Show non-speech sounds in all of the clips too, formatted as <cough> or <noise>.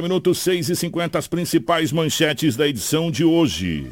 minutos 6 e 50 as principais manchetes da edição de hoje.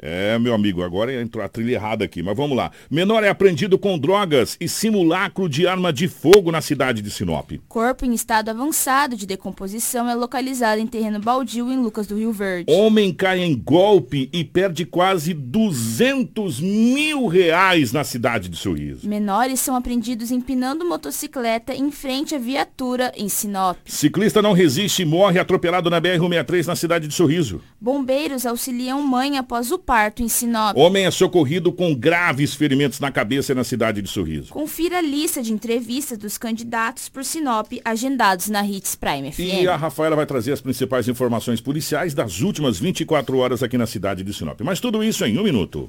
É, meu amigo, agora entrou a trilha errada aqui, mas vamos lá. Menor é apreendido com drogas e simulacro de arma de fogo na cidade de Sinop. Corpo em estado avançado de decomposição é localizado em terreno baldio em Lucas do Rio Verde. Homem cai em golpe e perde quase 200 mil reais na cidade de Sorriso. Menores são apreendidos empinando motocicleta em frente à viatura em Sinop. Ciclista não resiste e morre atropelado na BR-163 na cidade de Sorriso. Bombeiros auxiliam mãe após o parto em Sinop. Homem é socorrido com graves ferimentos na cabeça na cidade de Sorriso. Confira a lista de entrevistas dos candidatos por Sinop agendados na Hits Prime FM. E a Rafaela vai trazer as principais informações policiais das últimas 24 horas aqui na cidade de Sinop. Mas tudo isso em um minuto.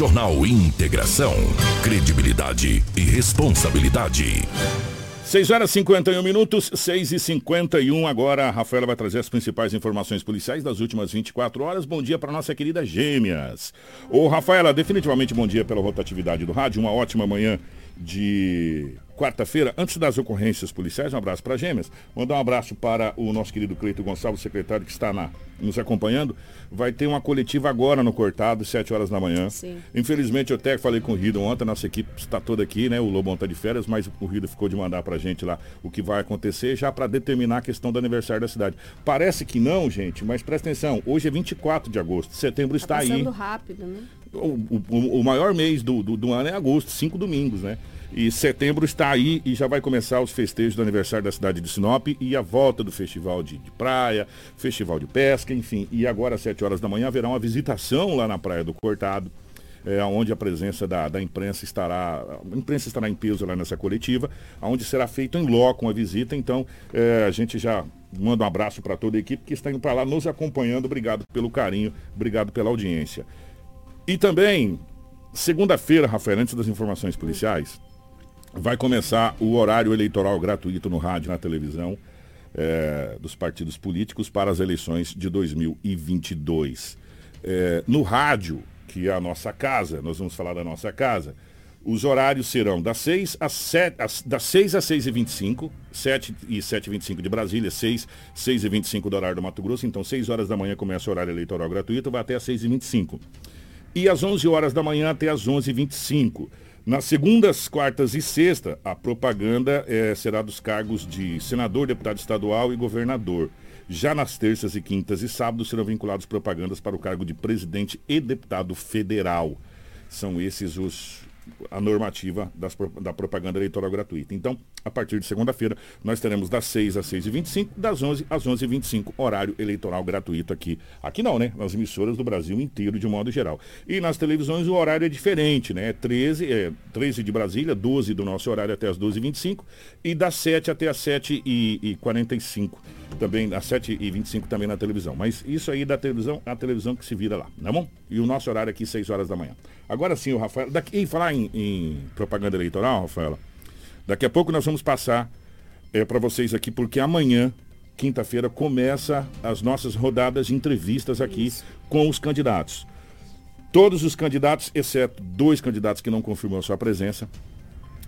Jornal Integração. Credibilidade e responsabilidade. 6 horas e 51 minutos, 6 e 51 agora. A Rafaela vai trazer as principais informações policiais das últimas 24 horas. Bom dia para nossa querida Gêmeas. Ô, Rafaela, definitivamente bom dia pela rotatividade do rádio. Uma ótima manhã de quarta-feira, antes das ocorrências policiais, um abraço para Gêmeas. Mandar um abraço para o nosso querido Cleito Gonçalves, secretário que está na, nos acompanhando. Vai ter uma coletiva agora no Cortado, 7 horas da manhã. Sim. Infelizmente, eu até falei com o Rido ontem, nossa equipe está toda aqui, né? O Lobão está de férias, mas o Rido ficou de mandar para a gente lá o que vai acontecer, já para determinar a questão do aniversário da cidade. Parece que não, gente, mas presta atenção, hoje é 24 de agosto, setembro está tá aí. passando rápido, né? O, o- o maior mês do, do, do ano é agosto, cinco domingos, né? E setembro está aí e já vai começar os festejos do aniversário da cidade de Sinop e a volta do festival de, de praia, festival de pesca, enfim. E agora às 7 horas da manhã haverá uma visitação lá na Praia do Cortado, é, onde a presença da, da imprensa estará, a imprensa estará em peso lá nessa coletiva, onde será feito em loco uma visita. Então, é, a gente já manda um abraço para toda a equipe que está indo para lá nos acompanhando. Obrigado pelo carinho, obrigado pela audiência. E também, segunda-feira, Rafael, antes das informações policiais, vai começar o horário eleitoral gratuito no rádio e na televisão eh, dos partidos políticos para as eleições de 2022. Eh, no rádio, que é a nossa casa, nós vamos falar da nossa casa, os horários serão das 6 às 7, às- das 6 às 6 e 25, 7 e 7 e 25 de Brasília, 6, 6 e 25 do horário do Mato Grosso, então 6 horas da manhã começa o horário eleitoral gratuito, vai até às 6 e 25 e às 11 horas da manhã até às 11h25. Nas segundas, quartas e sexta, a propaganda eh, será dos cargos de senador, deputado estadual e governador. Já nas terças e quintas e sábados serão vinculados propagandas para o cargo de presidente e deputado federal. São esses os a normativa das da propaganda eleitoral gratuita. Então, a partir de segunda-feira, nós teremos das 6 às 6h25, das 11 às 11h25, horário eleitoral gratuito aqui. Aqui não, né? Nas emissoras do Brasil inteiro, de modo geral. E nas televisões o horário é diferente, né? 13, é, 13 de Brasília, 12 do nosso horário até as 12h25 e das 7 até as 7h45. Também, às 7h25 também na televisão. Mas isso aí da televisão, a televisão que se vira lá, tá bom? E o nosso horário aqui, 6 horas da manhã. Agora sim, o Rafael. Daqui, e falar em, em propaganda eleitoral, Rafaela, daqui a pouco nós vamos passar é, para vocês aqui, porque amanhã, quinta-feira, começa as nossas rodadas de entrevistas aqui com os candidatos. Todos os candidatos, exceto dois candidatos que não confirmou a sua presença,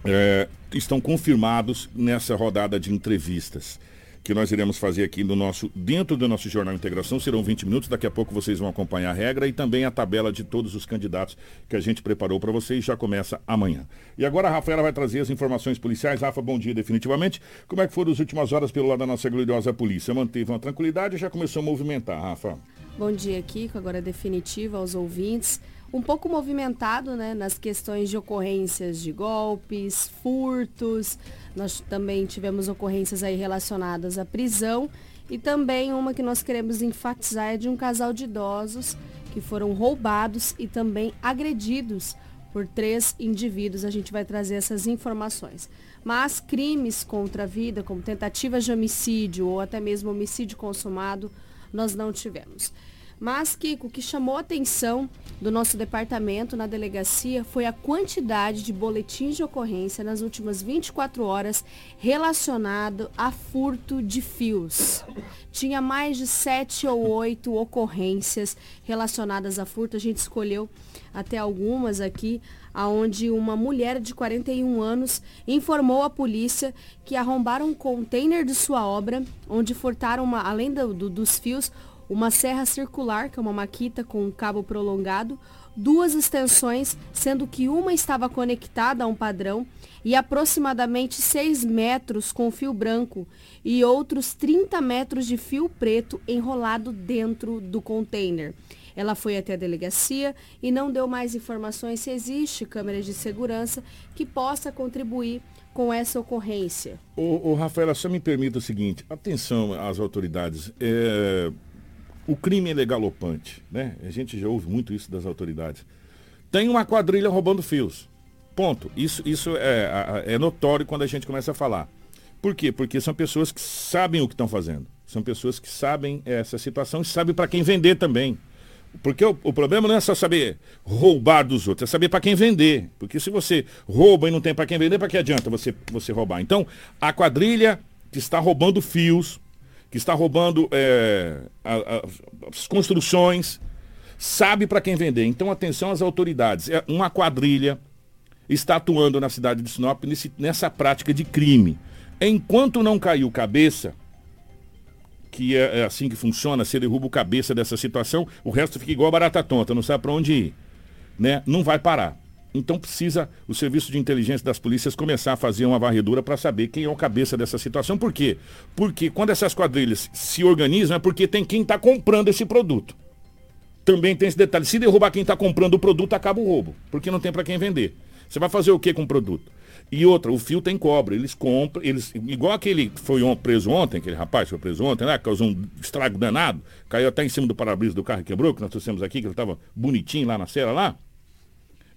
é, estão confirmados nessa rodada de entrevistas que nós iremos fazer aqui no nosso, dentro do nosso Jornal Integração, serão 20 minutos, daqui a pouco vocês vão acompanhar a regra e também a tabela de todos os candidatos que a gente preparou para vocês, já começa amanhã. E agora a Rafaela vai trazer as informações policiais. Rafa, bom dia definitivamente. Como é que foram as últimas horas pelo lado da nossa gloriosa polícia? Manteve uma tranquilidade e já começou a movimentar, Rafa? Bom dia, Kiko. Agora é definitivo aos ouvintes. Um pouco movimentado né, nas questões de ocorrências de golpes, furtos. Nós também tivemos ocorrências aí relacionadas à prisão. E também uma que nós queremos enfatizar é de um casal de idosos que foram roubados e também agredidos por três indivíduos. A gente vai trazer essas informações. Mas crimes contra a vida, como tentativas de homicídio ou até mesmo homicídio consumado, nós não tivemos. Mas, Kiko, o que chamou a atenção do nosso departamento na delegacia foi a quantidade de boletins de ocorrência nas últimas 24 horas relacionado a furto de fios. Tinha mais de sete ou oito ocorrências relacionadas a furto. A gente escolheu até algumas aqui, aonde uma mulher de 41 anos informou à polícia que arrombaram um container de sua obra, onde furtaram, uma, além do, do, dos fios, uma serra circular, que é uma maquita com um cabo prolongado, duas extensões, sendo que uma estava conectada a um padrão, e aproximadamente 6 metros com fio branco e outros 30 metros de fio preto enrolado dentro do container. Ela foi até a delegacia e não deu mais informações se existe câmera de segurança que possa contribuir com essa ocorrência. O, Rafaela, só me permita o seguinte, atenção às autoridades. É o crime é galopante, né? A gente já ouve muito isso das autoridades. Tem uma quadrilha roubando fios. Ponto. Isso, isso é, é notório quando a gente começa a falar. Por quê? Porque são pessoas que sabem o que estão fazendo. São pessoas que sabem essa situação e sabem para quem vender também. Porque o, o, problema não é só saber roubar dos outros, é saber para quem vender. Porque se você rouba e não tem para quem vender, para que adianta você, você roubar? Então, a quadrilha que está roubando fios, que está roubando é, a, a, as construções, sabe para quem vender. Então, atenção às autoridades. É uma quadrilha está atuando na cidade de Sinop nesse, nessa prática de crime. Enquanto não caiu cabeça, que é, é, assim que funciona, se derruba o cabeça dessa situação, o resto fica igual barata tonta, não sabe para onde ir. Né? Não vai parar. Então precisa o serviço de inteligência das polícias começar a fazer uma varredura para saber quem é o cabeça dessa situação. Por quê? Porque quando essas quadrilhas se organizam é porque tem quem está comprando esse produto. Também tem esse detalhe. Se derrubar quem está comprando o produto, acaba o roubo. Porque não tem para quem vender. Você vai fazer o que com o produto? E outra, o fio tem cobre. Eles compram, eles, igual aquele que foi preso ontem, aquele rapaz que foi preso ontem, né? Causou um estrago danado, caiu até em cima do para-brisa do carro e quebrou, que nós trouxemos aqui, que ele estava bonitinho lá na cera lá.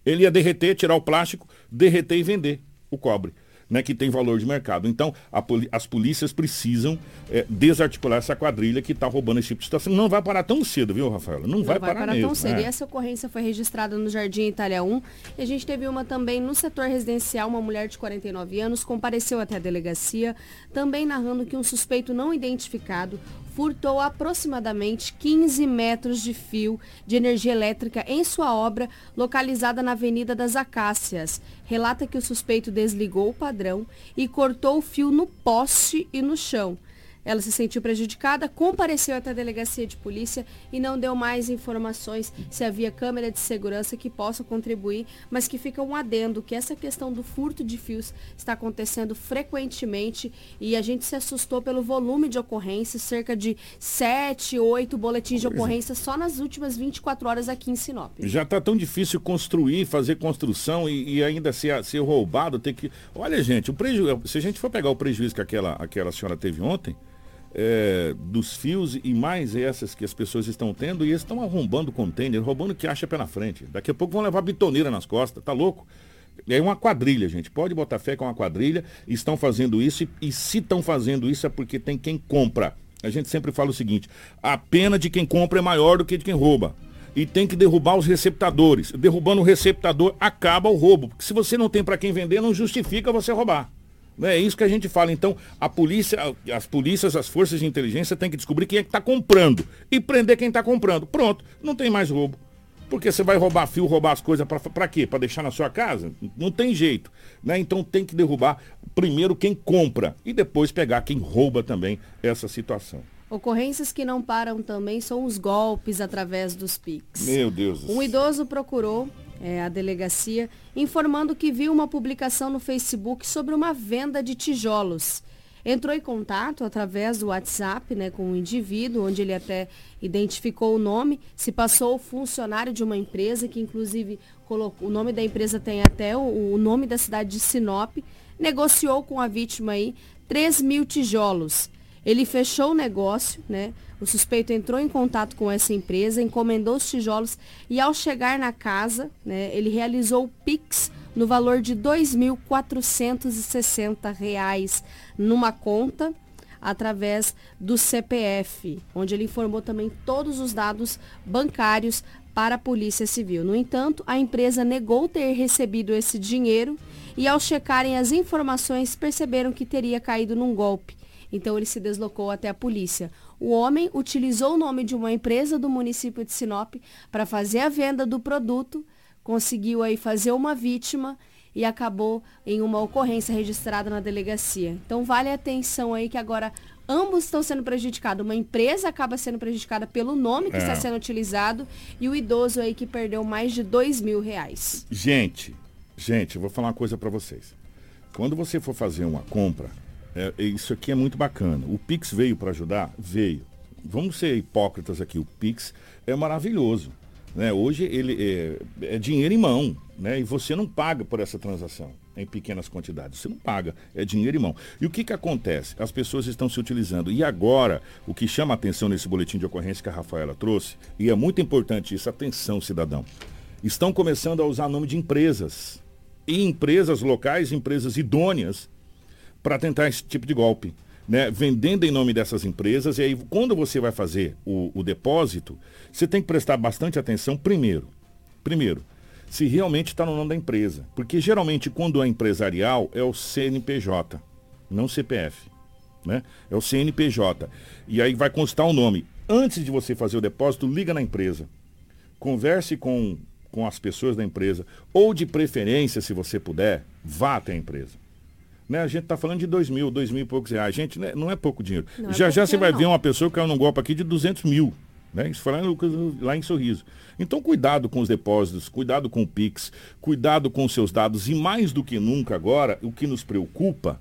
Ele ia derreter, tirar o plástico, derreter e vender o cobre né, que tem valor de mercado. Então, poli as polícias precisam é, desarticular essa quadrilha que está roubando esse tipo de situação. Não vai parar tão cedo, viu, Rafaela? Não, Não vai, vai, parar, parar mesmo, tão cedo. É. E essa ocorrência foi registrada no Jardim Itália 1. E a gente teve uma também no setor residencial. Uma mulher de 49 anos compareceu até a delegacia, também narrando que um suspeito não identificado furtou aproximadamente 15 metros de fio de energia elétrica em sua obra localizada na Avenida das Acácias. Relata que o suspeito desligou o padrão e cortou o fio no poste e no chão. Ela se sentiu prejudicada, compareceu até a delegacia de polícia e não deu mais informações se havia câmera de segurança que possa contribuir, mas que fica um adendo que essa questão do furto de fios está acontecendo frequentemente e a gente se assustou pelo volume de ocorrências, cerca de 7, 8 boletins de é. ocorrência só nas últimas 24 horas aqui em Sinop. Já está tão difícil construir, fazer construção e, e ainda ser, ser roubado, ter que. Olha, gente, o prejuízo. Se a gente for pegar o prejuízo que aquela, aquela senhora teve ontem, é, dos fios e mais essas que as pessoas estão tendo e eles estão arrombando container, roubando o que acha pela frente. Daqui a pouco vão levar bitoneira nas costas, tá louco? É uma quadrilha, gente. Pode botar fé que é uma quadrilha. Estão fazendo isso e, e se estão fazendo isso é porque tem quem compra. A gente sempre fala o seguinte: a pena de quem compra é maior do que de quem rouba. E tem que derrubar os receptadores. Derrubando o receptador, acaba o roubo. Porque se você não tem para quem vender, não justifica você roubar. É isso que a gente fala. Então, a polícia, as polícias, as forças de inteligência têm que descobrir quem é que está comprando e prender quem está comprando. Pronto, não tem mais roubo. Porque você vai roubar fio, roubar as coisas para quê? Para deixar na sua casa? Não tem jeito. Né? Então tem que derrubar primeiro quem compra e depois pegar quem rouba também essa situação. Ocorrências que não param também são os golpes através dos PIX. Meu Deus. Um idoso procurou é, a delegacia, informando que viu uma publicação no Facebook sobre uma venda de tijolos. Entrou em contato através do WhatsApp né, com o um indivíduo, onde ele até identificou o nome, se passou funcionário de uma empresa, que inclusive colocou, o nome da empresa tem até o, o nome da cidade de Sinop, negociou com a vítima aí 3 mil tijolos. Ele fechou o negócio, né? O suspeito entrou em contato com essa empresa, encomendou os tijolos e ao chegar na casa, né, ele realizou o Pix no valor de R$ 2.460 numa conta através do CPF, onde ele informou também todos os dados bancários para a Polícia Civil. No entanto, a empresa negou ter recebido esse dinheiro e ao checarem as informações perceberam que teria caído num golpe. Então ele se deslocou até a polícia. O homem utilizou o nome de uma empresa do município de Sinop para fazer a venda do produto, conseguiu aí fazer uma vítima e acabou em uma ocorrência registrada na delegacia. Então vale a atenção aí que agora ambos estão sendo prejudicados. Uma empresa acaba sendo prejudicada pelo nome que é. está sendo utilizado e o idoso aí que perdeu mais de dois mil reais. Gente, gente, eu vou falar uma coisa para vocês. Quando você for fazer uma compra, é, isso aqui é muito bacana. O Pix veio para ajudar? Veio. Vamos ser hipócritas aqui. O Pix é maravilhoso. Né? Hoje ele é, é dinheiro em mão. Né? E você não paga por essa transação em pequenas quantidades. Você não paga, é dinheiro em mão. E o que, que acontece? As pessoas estão se utilizando. E agora, o que chama a atenção nesse boletim de ocorrência que a Rafaela trouxe, e é muito importante isso, atenção, cidadão. Estão começando a usar nome de empresas. E empresas locais, empresas idôneas, para tentar esse tipo de golpe. Né, vendendo em nome dessas empresas, e aí quando você vai fazer o, o depósito, você tem que prestar bastante atenção primeiro. Primeiro, se realmente está no nome da empresa. Porque geralmente quando é empresarial é o CNPJ, não CPF. Né? É o CNPJ. E aí vai constar o nome. Antes de você fazer o depósito, liga na empresa. Converse com, com as pessoas da empresa. Ou de preferência, se você puder, vá até a empresa. Né? A gente está falando de dois mil, dois mil e poucos reais. Gente, né? não é pouco dinheiro. Não é já é já você vai não. ver uma pessoa que caiu num golpe aqui de 200 mil. Né? Isso foi lá em, lá em Sorriso. Então, cuidado com os depósitos, cuidado com o Pix, cuidado com os seus dados. E mais do que nunca agora, o que nos preocupa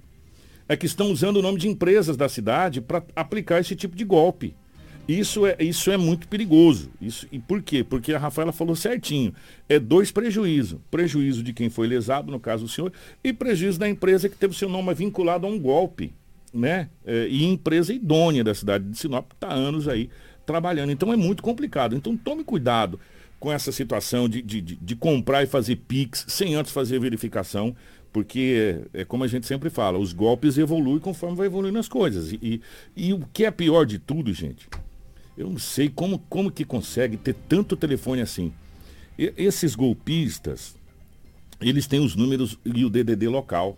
é que estão usando o nome de empresas da cidade para aplicar esse tipo de golpe. Isso é, isso é muito perigoso. Isso, e por quê? Porque a Rafaela falou certinho. É dois prejuízos. Prejuízo de quem foi lesado, no caso o senhor, e prejuízo da empresa que teve seu nome vinculado a um golpe. Né? É, e empresa idônea da cidade de Sinop, que está anos aí trabalhando. Então é muito complicado. Então tome cuidado com essa situação de, de, de, comprar e fazer PIX sem antes fazer verificação, porque é, é, como a gente sempre fala, os golpes evoluem conforme vai evoluindo as coisas. E, e, e o que é pior de tudo, gente, eu não sei como, como que consegue ter tanto telefone assim. E, esses golpistas, eles têm os números e o DDD local,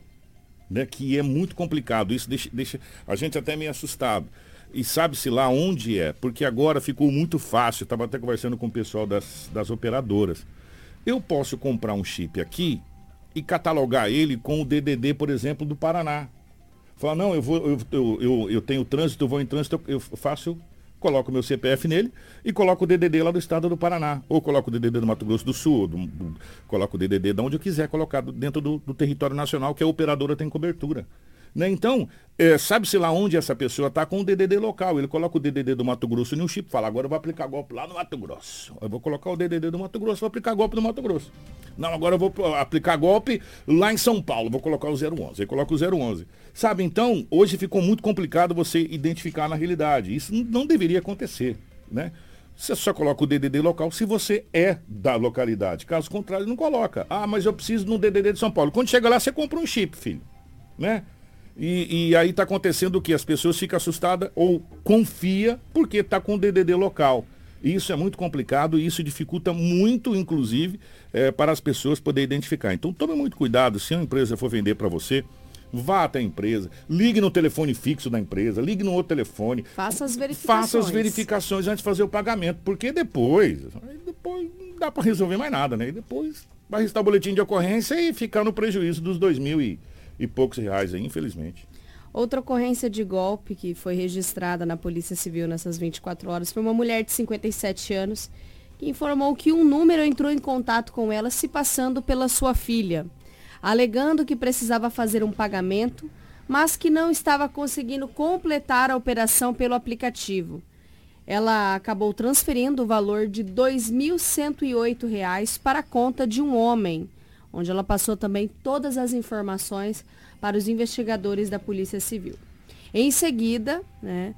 né, que é muito complicado. Isso deixa, deixa a gente até meio assustado. E sabe-se lá onde é, porque agora ficou muito fácil. Estava até conversando com o pessoal das, das operadoras. Eu posso comprar um chip aqui e catalogar ele com o DDD, por exemplo, do Paraná. Falar, não, eu, vou, eu, eu, eu, eu tenho trânsito, eu vou em trânsito, eu faço coloco meu CPF nele e coloco o DDD lá do estado do Paraná. Ou coloco o DDD do Mato Grosso do Sul, do, do, coloco o DDD de onde eu quiser colocar dentro do, do território nacional que a operadora tem cobertura. Né? Então, é, sabe-se lá onde essa pessoa está com o DDD local. Ele coloca o DDD do Mato Grosso no chip fala, agora eu vou aplicar golpe lá no Mato Grosso. Eu vou colocar o DDD do Mato Grosso, vou aplicar golpe no Mato Grosso. Não, agora eu vou aplicar golpe lá em São Paulo, vou colocar o 011. Aí coloca o 011. Sabe, então, hoje ficou muito complicado você identificar na realidade. Isso não deveria acontecer, né? Você só coloca o DDD local se você é da localidade. Caso contrário, não coloca. Ah, mas eu preciso no DDD de São Paulo. Quando chega lá, você compra um chip, filho. Né? E, e aí está acontecendo o que? As pessoas ficam assustadas ou confia porque está com o DDD local. Isso é muito complicado e isso dificulta muito, inclusive, é, para as pessoas poderem identificar. Então tome muito cuidado, se a empresa for vender para você, vá até a empresa, ligue no telefone fixo da empresa, ligue no outro telefone. Faça as verificações. Faça as verificações antes de fazer o pagamento, porque depois, depois não dá para resolver mais nada, né? E depois vai restar o boletim de ocorrência e ficar no prejuízo dos dois mil e e poucos reais infelizmente. Outra ocorrência de golpe que foi registrada na Polícia Civil nessas 24 horas foi uma mulher de 57 anos que informou que um número entrou em contato com ela se passando pela sua filha, alegando que precisava fazer um pagamento, mas que não estava conseguindo completar a operação pelo aplicativo. Ela acabou transferindo o valor de R$ 2.108 para a conta de um homem, onde ela passou também todas as informações para os investigadores da Polícia Civil. Em seguida, né,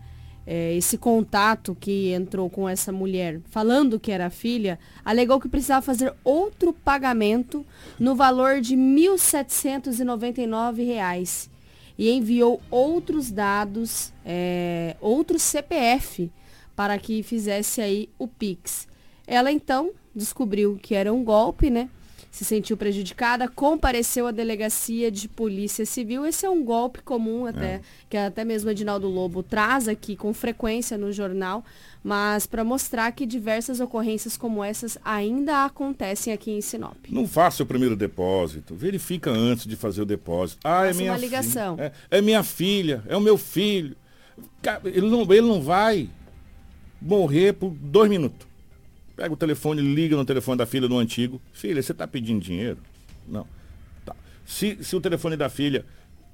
é, esse contato que entrou com essa mulher falando que era filha, alegou que precisava fazer outro pagamento no valor de R$ 1.799 e enviou outros dados, é, outro CPF para que fizesse aí o Pix. Ela então descobriu que era um golpe, né? Se sentiu prejudicada, compareceu à delegacia de polícia civil. Esse é um golpe comum até, é. que até mesmo Edinaldo Lobo traz aqui com frequência no jornal, mas para mostrar que diversas ocorrências como essas ainda acontecem aqui em Sinop. Não faça o primeiro depósito, verifica antes de fazer o depósito. Ah, é minha uma ligação. É, é, minha filha, é o meu filho. Ele não, ele não vai morrer por dois minutos. Pega o telefone, liga no telefone da filha do antigo. Filha, você está pedindo dinheiro? Não. Tá. Se, se o telefone da filha,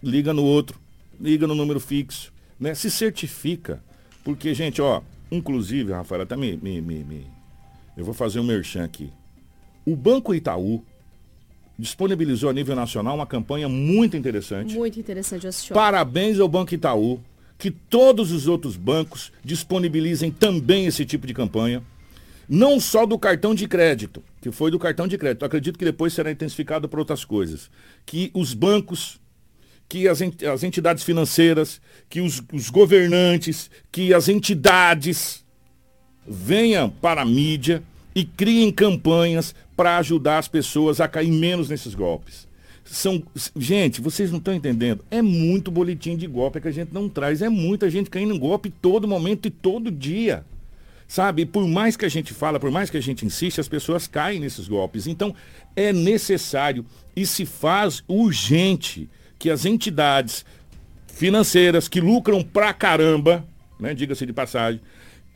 liga no outro, liga no número fixo, né? Se certifica. Porque, gente, ó, inclusive, Rafael, até me, me, me, me eu vou fazer um merchan aqui. O Banco Itaú disponibilizou a nível nacional uma campanha muito interessante. Muito interessante, eu Parabéns ao Banco Itaú, que todos os outros bancos disponibilizem também esse tipo de campanha. Não só do cartão de crédito, que foi do cartão de crédito. acredito que depois será intensificado por outras coisas. Que os bancos, que as, as entidades financeiras, que os, os governantes, que as entidades venham para a mídia e criem campanhas para ajudar as pessoas a cair menos nesses golpes. São, gente, vocês não estão entendendo. É muito boletim de golpe que a gente não traz. É muita gente caindo em golpe todo momento e todo dia. Sabe? Por mais que a gente fala, por mais que a gente insiste, as pessoas caem nesses golpes. Então, é necessário e se faz urgente que as entidades financeiras que lucram pra caramba, né, diga-se de passagem,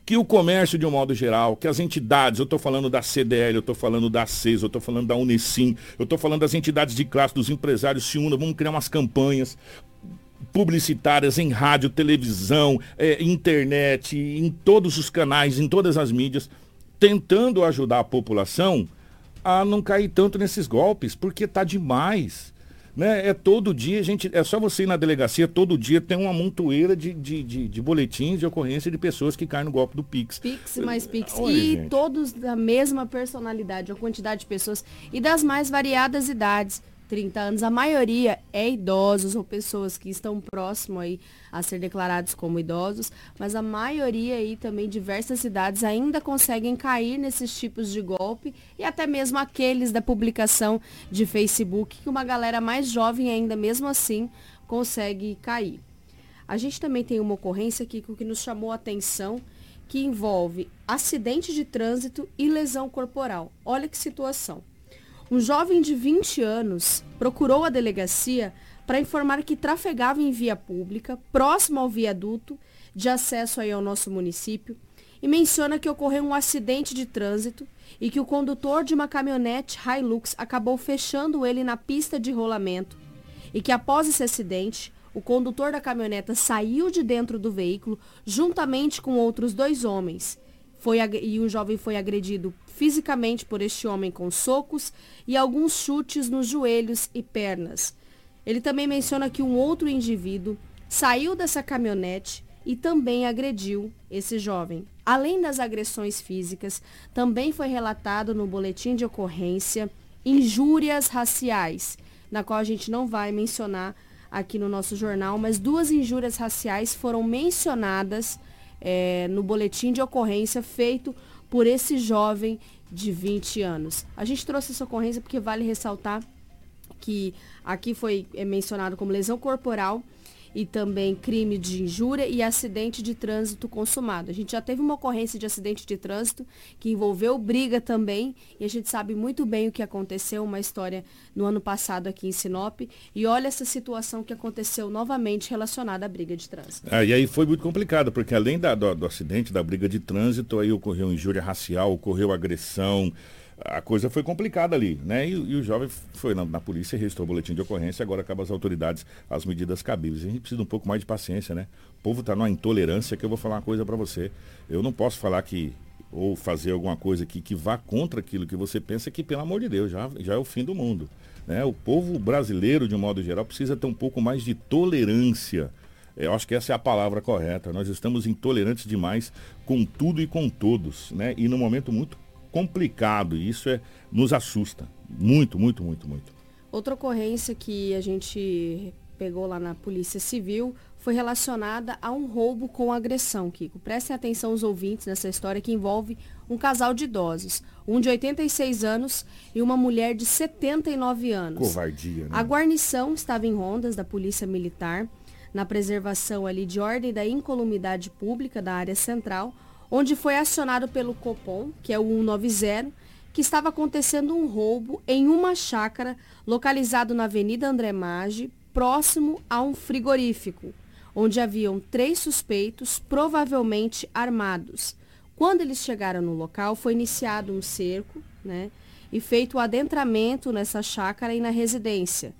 que o comércio de um modo geral, que as entidades, eu estou falando da CDL, eu estou falando da CES, eu estou falando da Unesim, eu estou falando das entidades de classe, dos empresários se unam, vamos criar umas campanhas, publicitárias em rádio, televisão, é, internet, em todos os canais, em todas as mídias, tentando ajudar a população a não cair tanto nesses golpes, porque tá demais. Né? É todo dia, gente, é só você ir na delegacia, todo dia tem uma montoeira de, de, de, de boletins de ocorrência de pessoas que caem no golpe do Pix. Pix mais Pix. Olha, e gente. todos da mesma personalidade, a quantidade de pessoas e das mais variadas idades. 30 anos, a maioria é idosos ou pessoas que estão próximo aí a ser declarados como idosos, mas a maioria aí também diversas cidades ainda conseguem cair nesses tipos de golpe e até mesmo aqueles da publicação de Facebook que uma galera mais jovem ainda mesmo assim consegue cair. A gente também tem uma ocorrência aqui que nos chamou a atenção que envolve acidente de trânsito e lesão corporal. Olha que situação. Um jovem de 20 anos procurou a delegacia para informar que trafegava em via pública, próximo ao viaduto de acesso aí ao nosso município, e menciona que ocorreu um acidente de trânsito e que o condutor de uma caminhonete Hilux acabou fechando ele na pista de rolamento e que após esse acidente, o condutor da caminhoneta saiu de dentro do veículo juntamente com outros dois homens. Foi, e o jovem foi agredido fisicamente por este homem com socos e alguns chutes nos joelhos e pernas. Ele também menciona que um outro indivíduo saiu dessa caminhonete e também agrediu esse jovem. Além das agressões físicas, também foi relatado no boletim de ocorrência injúrias raciais, na qual a gente não vai mencionar aqui no nosso jornal, mas duas injúrias raciais foram mencionadas é, no boletim de ocorrência feito por esse jovem de 20 anos. A gente trouxe essa ocorrência porque vale ressaltar que aqui foi é, mencionado como lesão corporal e também crime de injúria e acidente de trânsito consumado. A gente já teve uma ocorrência de acidente de trânsito que envolveu briga também e a gente sabe muito bem o que aconteceu, uma história no ano passado aqui em Sinop. E olha essa situação que aconteceu novamente relacionada à briga de trânsito. Ah, e aí foi muito complicado, porque além da, do, do acidente, da briga de trânsito, aí ocorreu injúria racial, ocorreu agressão, a coisa foi complicada ali, né? E, e o jovem foi na, na polícia, registrou o boletim de ocorrência, agora acaba as autoridades as medidas cabíveis. A gente precisa um pouco mais de paciência, né? O povo está numa intolerância que eu vou falar uma coisa para você. Eu não posso falar que ou fazer alguma coisa que, que vá contra aquilo que você pensa que, pelo amor de Deus, já, já é o fim do mundo. Né? O povo brasileiro, de um modo geral, precisa ter um pouco mais de tolerância Eu acho que essa é a palavra correta. Nós estamos intolerantes demais com tudo e com todos, né? E num momento muito complicado, e isso é, nos assusta. Muito, muito, muito, muito. Outra ocorrência que a gente pegou lá na Polícia Civil foi relacionada a um roubo com agressão, Kiko. Prestem atenção os ouvintes nessa história que envolve um casal de idosos, um de 86 anos e uma mulher de 79 anos. Covardia, né? A guarnição estava em rondas da Polícia Militar na preservação ali de ordem da incolumidade pública da área central, onde foi acionado pelo Copom, que é o 190, que estava acontecendo um roubo em uma chácara localizado na Avenida André Maggi, próximo a um frigorífico, onde haviam três suspeitos, provavelmente armados. Quando eles chegaram no local, foi iniciado um cerco, né, e feito o adentramento nessa chácara e na residência.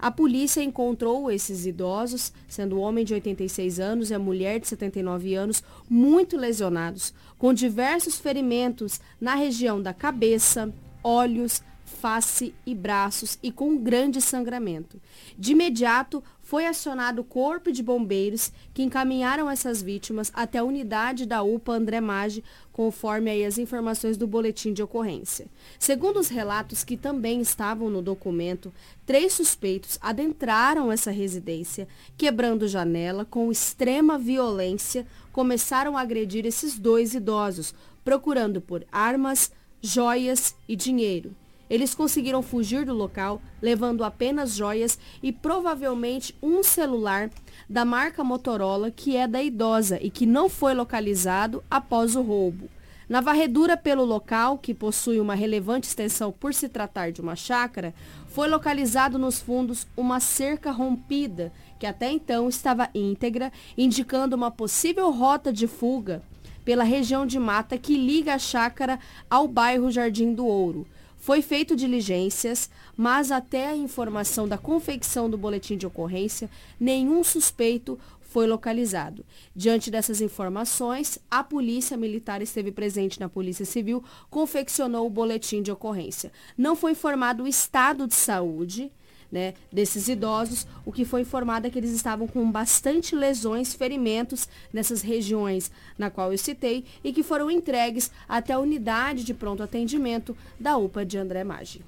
A polícia encontrou esses idosos, sendo o homem de 86 anos e a mulher de 79 anos, muito lesionados, com diversos ferimentos na região da cabeça, olhos, face e braços e com grande sangramento. De imediato, foi acionado o corpo de bombeiros que encaminharam essas vítimas até a unidade da UPA André Maggi, conforme as informações do boletim de ocorrência. Segundo os relatos que também estavam no documento, três suspeitos adentraram essa residência, quebrando janela com extrema violência, começaram a agredir esses dois idosos, procurando por armas, joias e dinheiro. Eles conseguiram fugir do local, levando apenas joias e provavelmente um celular da marca Motorola, que é da idosa e que não foi localizado após o roubo. Na varredura pelo local, que possui uma relevante extensão por se tratar de uma chácara, foi localizado nos fundos uma cerca rompida, que até então estava íntegra, indicando uma possível rota de fuga pela região de mata que liga a chácara ao bairro Jardim do Ouro. Foi feito diligências, mas até a informação da confecção do boletim de ocorrência, nenhum suspeito foi localizado. Diante dessas informações, a Polícia Militar esteve presente na Polícia Civil, confeccionou o boletim de ocorrência. Não foi informado o estado de saúde né, desses idosos, o que foi informado é que eles estavam com bastante lesões, ferimentos nessas regiões na qual eu citei e que foram entregues até a unidade de pronto atendimento da UPA de André Maggi.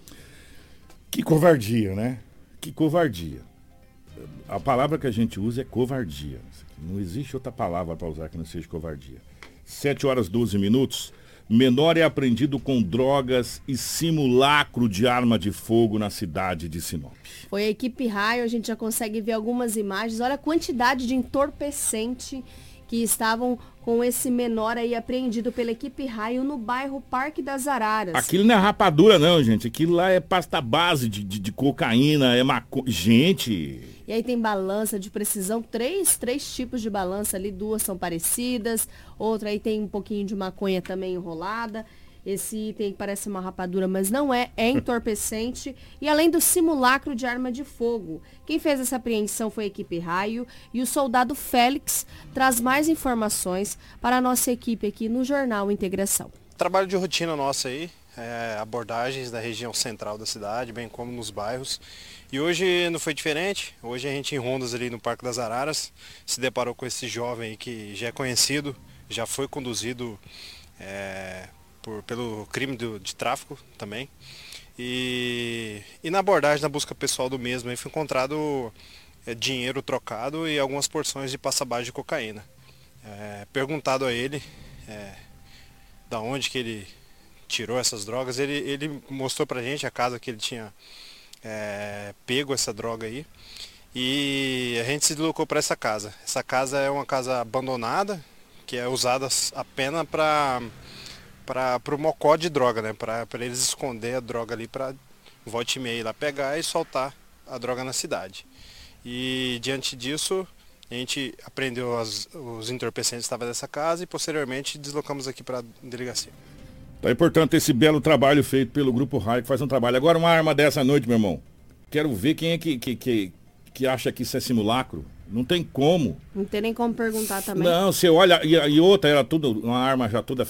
Que covardia, né? Que covardia. A palavra que a gente usa é covardia. Não existe outra palavra para usar que não seja covardia. 7 horas 12 minutos. Menor é apreendido com drogas e simulacro de arma de fogo na cidade de Sinop. Foi a equipe Raio, a gente já consegue ver algumas imagens. Olha a quantidade de entorpecente que estavam com esse menor aí apreendido pela equipe Raio no bairro Parque das Araras. Aquilo não é rapadura não, gente. Aquilo lá é pasta base de, de, de cocaína, é maco... Gente... E aí tem balança de precisão, três, três tipos de balança ali, duas são parecidas, outra aí tem um pouquinho de maconha também enrolada. Esse item parece uma rapadura, mas não é, é <laughs> entorpecente. e além do simulacro de arma de fogo. Quem fez essa apreensão foi a equipe Raio e o soldado Félix traz mais informações para a nossa equipe aqui no Jornal Integração. Trabalho de rotina nosso aí, é, abordagens da região central da cidade, bem como nos bairros. E hoje não foi diferente. Hoje a gente em rondas ali no Parque das Araras se deparou com esse jovem que já é conhecido, já foi conduzido é, por, pelo crime do, de tráfico também. E, e na abordagem, na busca pessoal do mesmo, aí foi encontrado é, dinheiro trocado e algumas porções de passabagem de cocaína. É, perguntado a ele é, da onde que ele tirou essas drogas, ele, ele mostrou pra gente a casa que ele tinha é, pego essa droga aí. E a gente se deslocou para essa casa. Essa casa é uma casa abandonada, que é usada apenas para para o mocó de droga, né? Para eles esconder a droga ali para volte e meia lá pegar e soltar a droga na cidade. E diante disso, a gente aprendeu as, os entorpecentes que estavam nessa casa e posteriormente deslocamos aqui para a delegacia. Tá importante esse belo trabalho feito pelo Grupo Raio, que faz um trabalho. Agora uma arma dessa noite, meu irmão. Quero ver quem é que, que, que, que acha que isso é simulacro. Não tem como. Não tem nem como perguntar também. Não, você olha, e, e outra, era tudo, uma arma já toda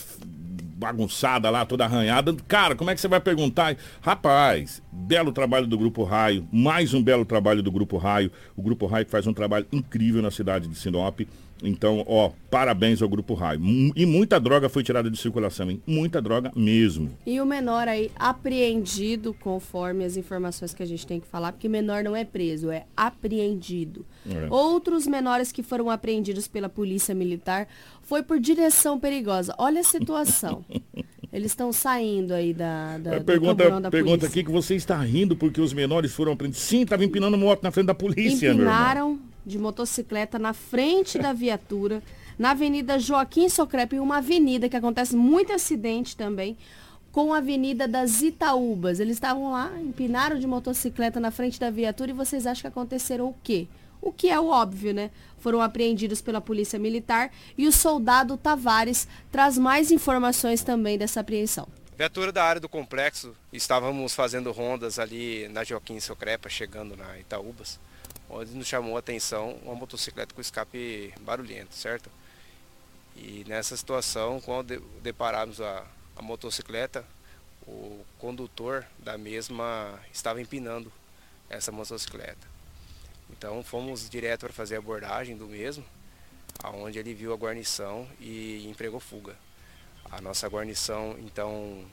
bagunçada lá, toda arranhada. Cara, como é que você vai perguntar? Rapaz, belo trabalho do Grupo Raio, mais um belo trabalho do Grupo Raio. O Grupo Raio faz um trabalho incrível na cidade de Sinop. Então, ó, parabéns ao Grupo Raio. E muita droga foi tirada de circulação, hein? Muita droga mesmo. E o menor aí apreendido, conforme as informações que a gente tem que falar, porque menor não é preso, é apreendido. É. Outros menores que foram apreendidos pela Polícia Militar foi por direção perigosa. Olha a situação. <laughs> Eles estão saindo aí da, da pergunta, da pergunta aqui que você está rindo porque os menores foram apreendidos. Sim, estava empinando moto na frente da polícia, Empinaram de motocicleta na frente da viatura, na Avenida Joaquim Socrepe, uma avenida que acontece muito acidente também, com a Avenida das Itaúbas. Eles estavam lá, empinaram de motocicleta na frente da viatura e vocês acham que aconteceram o quê? O que é o óbvio, né? Foram apreendidos pela Polícia Militar e o soldado Tavares traz mais informações também dessa apreensão. Viatura da área do complexo, estávamos fazendo rondas ali na Joaquim Socrepa, chegando na Itaúbas onde nos chamou a atenção uma motocicleta com escape barulhento, certo? E nessa situação, quando deparamos a, a motocicleta, o condutor da mesma estava empinando essa motocicleta. Então fomos direto para fazer a abordagem do mesmo, aonde ele viu a guarnição e empregou fuga. A nossa guarnição então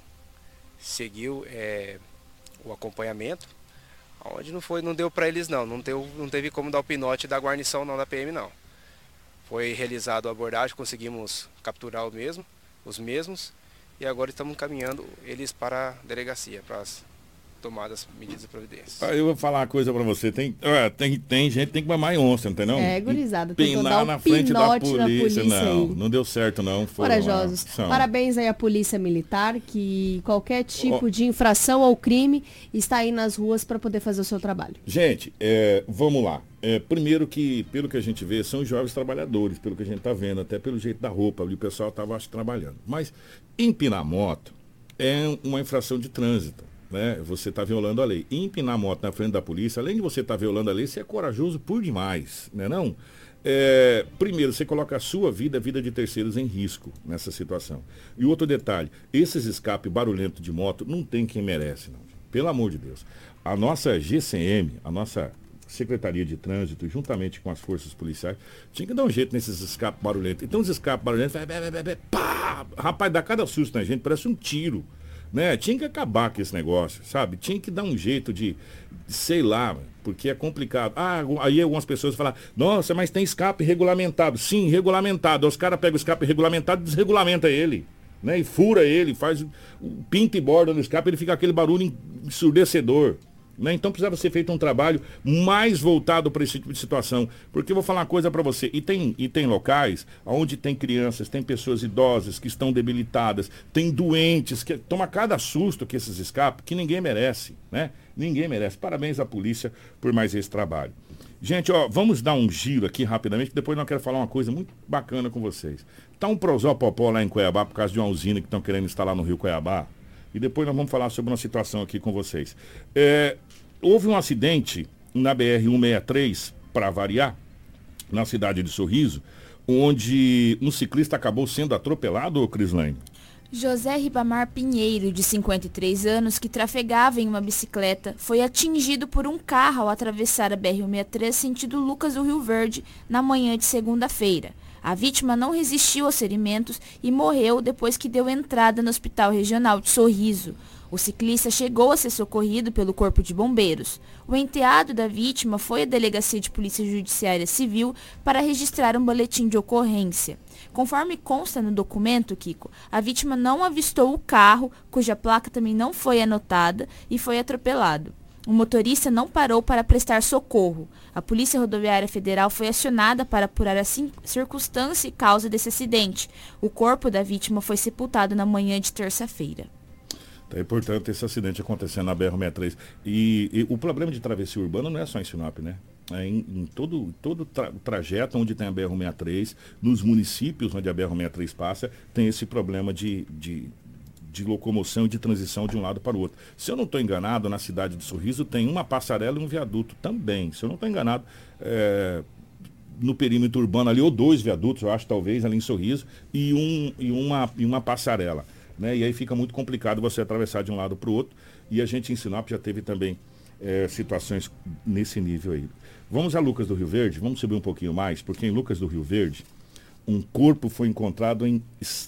seguiu é, o acompanhamento Onde não foi, não deu para eles não, não, deu, não teve como dar o pinote da guarnição não da PM não. Foi realizado a abordagem, conseguimos capturar o mesmo, os mesmos, e agora estamos caminhando eles para a delegacia, para as tomadas medidas e providências. Ah, eu vou falar uma coisa para você. Tem, uh, tem, tem gente que tem que mamar em onça, entendeu? É, gurizada. Pinar na frente da polícia. polícia não, aí. não deu certo não. Corajosos. Parabéns aí à Polícia Militar, que qualquer tipo oh. de infração ou crime está aí nas ruas para poder fazer o seu trabalho. Gente, é, vamos lá. É, primeiro que, pelo que a gente vê, são jovens trabalhadores, pelo que a gente está vendo, até pelo jeito da roupa, ali o pessoal estava trabalhando. Mas empinar moto é uma infração de trânsito né? Você está violando a lei. E empinar a moto na frente da polícia, além de você estar tá violando a lei, você é corajoso por demais, né não? É, primeiro, você coloca a sua vida, a vida de terceiros em risco nessa situação. E outro detalhe, esses escapes barulhentos de moto não tem quem merece, não. Pelo amor de Deus. A nossa GCM, a nossa Secretaria de Trânsito, juntamente com as forças policiais, tinha que dar um jeito nesses escapes barulhentos. Então os escapes barulhentos, pá, rapaz, dá cada susto na gente, parece um tiro. Né? Tinha que acabar com esse negócio, sabe? Tinha que dar um jeito de, sei lá, porque é complicado. Ah, aí algumas pessoas falam, nossa, mas tem escape regulamentado. Sim, regulamentado. Os caras pegam o escape regulamentado e desregulamenta ele. Né? E fura ele, faz pinta e borda no escape, ele fica aquele barulho ensurdecedor. Né? Então precisava ser feito um trabalho mais voltado para esse tipo de situação. Porque eu vou falar uma coisa para você. E tem, e tem locais onde tem crianças, tem pessoas idosas que estão debilitadas, tem doentes, que toma cada susto que esses escapam, que ninguém merece. Né? Ninguém merece. Parabéns à polícia por mais esse trabalho. Gente, ó, vamos dar um giro aqui rapidamente, depois eu quero falar uma coisa muito bacana com vocês. Tá um prosopopó lá em Cuiabá por causa de uma usina que estão querendo instalar no Rio Cuiabá. E depois nós vamos falar sobre uma situação aqui com vocês. É, houve um acidente na BR-163, para variar, na cidade de Sorriso, onde um ciclista acabou sendo atropelado, Crislane? José Ribamar Pinheiro, de 53 anos, que trafegava em uma bicicleta, foi atingido por um carro ao atravessar a BR-163 sentido Lucas do Rio Verde na manhã de segunda-feira. A vítima não resistiu aos ferimentos e morreu depois que deu entrada no Hospital Regional de Sorriso. O ciclista chegou a ser socorrido pelo Corpo de Bombeiros. O enteado da vítima foi à Delegacia de Polícia Judiciária Civil para registrar um boletim de ocorrência. Conforme consta no documento, Kiko, a vítima não avistou o carro, cuja placa também não foi anotada, e foi atropelado. O motorista não parou para prestar socorro. A Polícia Rodoviária Federal foi acionada para apurar a circunstância e causa desse acidente. O corpo da vítima foi sepultado na manhã de terça-feira. É importante esse acidente acontecendo na BR-63. E, e, o problema de travessia urbana não é só em Sinop, né? É em, em, todo, todo tra trajeto onde tem a BR-63, nos municípios onde a BR-63 passa, tem esse problema de, de, de locomoção e de transição de um lado para o outro. Se eu não estou enganado, na cidade de Sorriso tem uma passarela e um viaduto também. Se eu não estou enganado, é, no perímetro urbano ali, ou dois viadutos, eu acho, talvez, ali em Sorriso, e, um, e, uma, e uma passarela. Né? E aí fica muito complicado você atravessar de um lado para o outro. E a gente em Sinop já teve também é, situações nesse nível aí. Vamos a Lucas do Rio Verde, vamos subir um pouquinho mais, porque em Lucas do Rio Verde, um corpo foi encontrado em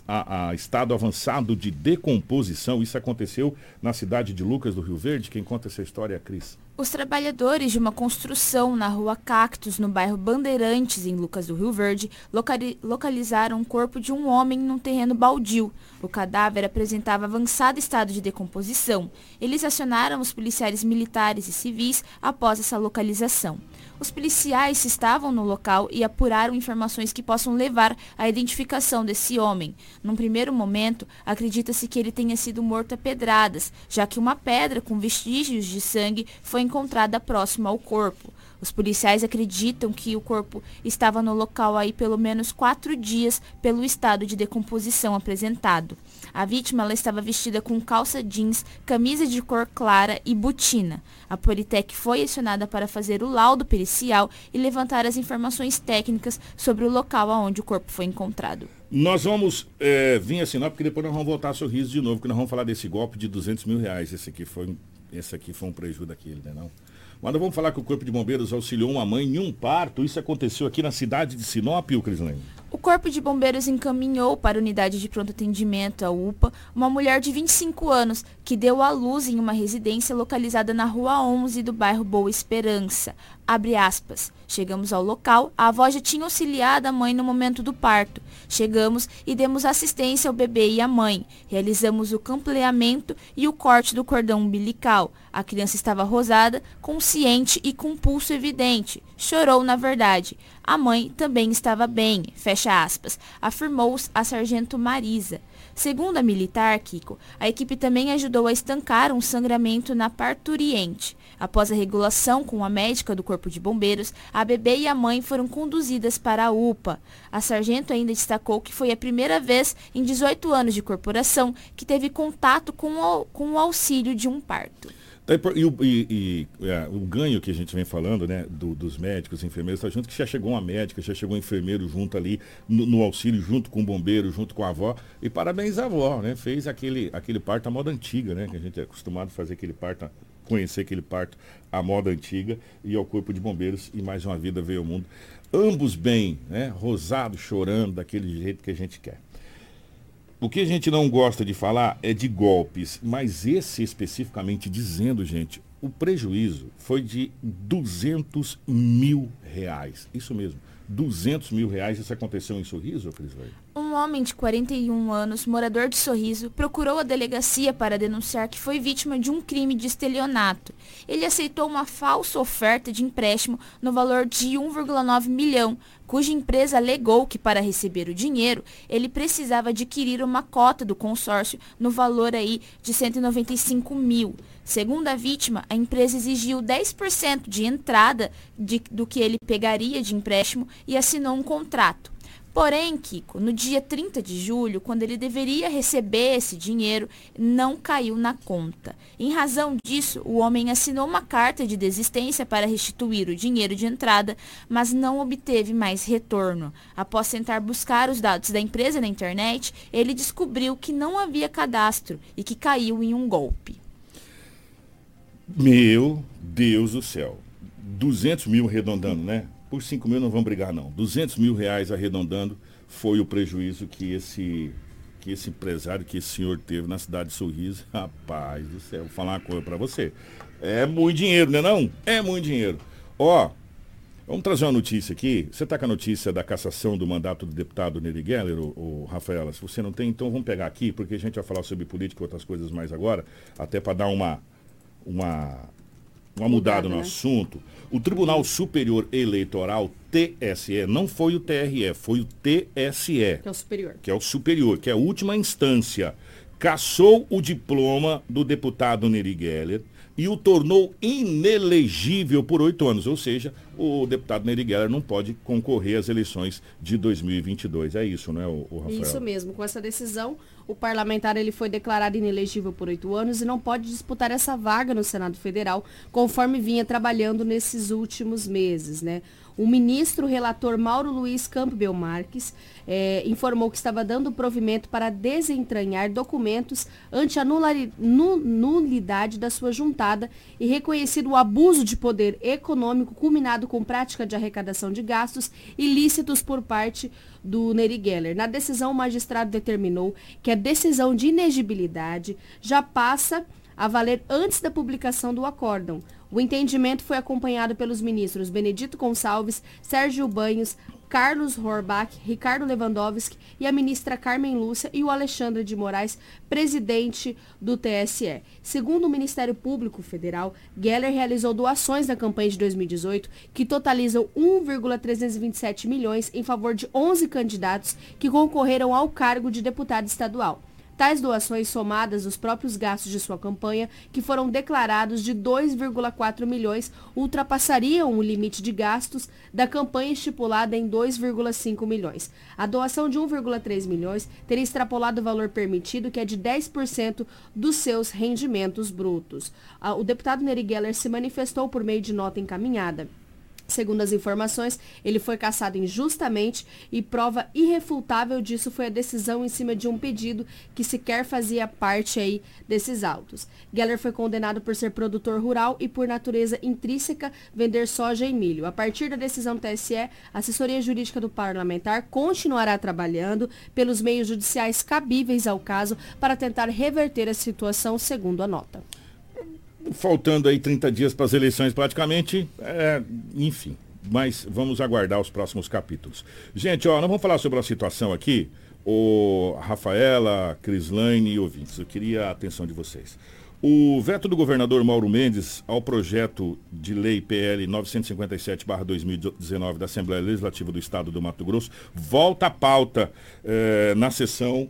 a, a estado avançado de decomposição. Isso aconteceu na cidade de Lucas do Rio Verde. Quem conta essa história é a Cris. Os trabalhadores de uma construção na rua Cactos, no bairro Bandeirantes, em Lucas do Rio Verde, locali localizaram o corpo de um homem num terreno baldio. O cadáver apresentava avançado estado de decomposição. Eles acionaram os policiais militares e civis após essa localização. Os policiais estavam no local e apuraram informações que possam levar à identificação desse homem. Num primeiro momento, acredita-se que ele tenha sido morto a pedradas, já que uma pedra com vestígios de sangue foi encontrada próxima ao corpo. Os policiais acreditam que o corpo estava no local aí pelo menos quatro dias pelo estado de decomposição apresentado. A vítima estava vestida com calça jeans, camisa de cor clara e botina. A Politec foi acionada para fazer o laudo pericial e levantar as informações técnicas sobre o local onde o corpo foi encontrado. Nós vamos é, vir a Sinop, porque depois nós vamos voltar a sorriso de novo, porque nós vamos falar desse golpe de 200 mil reais. Esse aqui foi, esse aqui foi um prejuízo daquele, né não? Mas vamos falar que o Corpo de Bombeiros auxiliou uma mãe em um parto. Isso aconteceu aqui na cidade de Sinop, o Crislane. O Corpo de Bombeiros encaminhou para a unidade de pronto atendimento, a UPA, uma mulher de 25 anos que deu à luz em uma residência localizada na Rua 11 do bairro Boa Esperança. Abre aspas. Chegamos ao local, a avó já tinha auxiliado a mãe no momento do parto. Chegamos e demos assistência ao bebê e à mãe. Realizamos o campleamento e o corte do cordão umbilical. A criança estava rosada, consciente e com pulso evidente. Chorou, na verdade. A mãe também estava bem, fecha aspas, afirmou a sargento Marisa. Segundo a militar, Kiko, a equipe também ajudou a estancar um sangramento na parturiente. Após a regulação com a médica do Corpo de Bombeiros, a bebê e a mãe foram conduzidas para a UPA. A sargento ainda destacou que foi a primeira vez em 18 anos de corporação que teve contato com o, com o auxílio de um parto. E, e, e é, o ganho que a gente vem falando, né, do, dos médicos, enfermeiros, tá junto, que já chegou uma médica, já chegou um enfermeiro junto ali, no, no, auxílio, junto com o bombeiro, junto com a avó. E parabéns à avó, né? Fez aquele, aquele parto à moda antiga, né? Que a gente é acostumado a fazer aquele parto, conhecer aquele parto à moda antiga, e ao corpo de bombeiros, e mais uma vida veio ao mundo. Ambos bem, né? Rosado, chorando, daquele jeito que a gente quer. O que a gente não gosta de falar é de golpes, mas esse especificamente dizendo, gente, o prejuízo foi de 200 mil reais. Isso mesmo, 200 mil reais. Isso aconteceu em Sorriso, Cris Um homem de 41 anos, morador de Sorriso, procurou a delegacia para denunciar que foi vítima de um crime de estelionato. Ele aceitou uma falsa oferta de empréstimo no valor de 1,9 milhão, cuja empresa alegou que para receber o dinheiro, ele precisava adquirir uma cota do consórcio no valor aí de 195 mil. Segundo a vítima, a empresa exigiu 10% de entrada de, do que ele pegaria de empréstimo e assinou um contrato. Porém, Kiko, no dia 30 de julho, quando ele deveria receber esse dinheiro, não caiu na conta. Em razão disso, o homem assinou uma carta de desistência para restituir o dinheiro de entrada, mas não obteve mais retorno. Após tentar buscar os dados da empresa na internet, ele descobriu que não havia cadastro e que caiu em um golpe. Meu Deus do céu. 200 mil arredondando, né? Por 5 mil não vamos brigar, não. 200 mil reais arredondando foi o prejuízo que esse, que esse empresário, que esse senhor teve na cidade de Sorriso. <laughs> Rapaz do céu, vou falar uma coisa para você. É muito dinheiro, né não? É muito dinheiro. Ó, vamos trazer uma notícia aqui. Você está com a notícia da cassação do mandato do deputado Neri Geller, o, Rafaela? Se você não tem, então vamos pegar aqui, porque a gente vai falar sobre política e outras coisas mais agora, até para dar uma, uma uma mudada no né? assunto, o Tribunal Superior Eleitoral, TSE, não foi o TRE, foi o TSE. Que é o superior. Que é o superior, que é a última instância. Cassou o diploma do deputado Neri Geller, e o tornou inelegível por oito anos. Ou seja, o deputado Nery Geller não pode concorrer às eleições de 2022. É isso, né, o, o Rafael? Isso mesmo. Com essa decisão, o parlamentar ele foi declarado inelegível por oito anos e não pode disputar essa vaga no Senado Federal, conforme vinha trabalhando nesses últimos meses, né? O ministro relator Mauro Luiz Campbell Marques é, informou que estava dando provimento para desentranhar documentos ante a nulidade da sua juntada e reconhecido o abuso de poder econômico culminado com prática de arrecadação de gastos ilícitos por parte do Neri Geller. Na decisão, o magistrado determinou que a decisão de inegibilidade já passa a valer antes da publicação do acórdão. O entendimento foi acompanhado pelos ministros Benedito Gonçalves, Sérgio Banhos, Carlos Horbach, Ricardo Lewandowski e a ministra Carmen Lúcia e o Alexandre de Moraes, presidente do TSE. Segundo o Ministério Público Federal, Geller realizou doações na campanha de 2018 que totalizam 1,327 milhões em favor de 11 candidatos que concorreram ao cargo de deputado estadual. Tais doações somadas dos próprios gastos de sua campanha, que foram declarados de 2,4 milhões, ultrapassariam o limite de gastos da campanha estipulada em 2,5 milhões. A doação de 1,3 milhões teria extrapolado o valor permitido, que é de 10% dos seus rendimentos brutos. O deputado Neri Geller se manifestou por meio de nota encaminhada. Segundo as informações, ele foi caçado injustamente e prova irrefutável disso foi a decisão em cima de um pedido que sequer fazia parte aí desses autos. Geller foi condenado por ser produtor rural e por natureza intrínseca vender soja e milho. A partir da decisão do TSE, a assessoria jurídica do parlamentar continuará trabalhando pelos meios judiciais cabíveis ao caso para tentar reverter a situação, segundo a nota faltando aí 30 dias para as eleições praticamente, é, enfim. Mas vamos aguardar os próximos capítulos. Gente, ó, nós vamos falar sobre a situação aqui. O Rafaela, Crislaine e ouvintes, eu queria a atenção de vocês. O veto do governador Mauro Mendes ao projeto de lei PL 957-2019 da Assembleia Legislativa do Estado do Mato Grosso volta à pauta eh, na sessão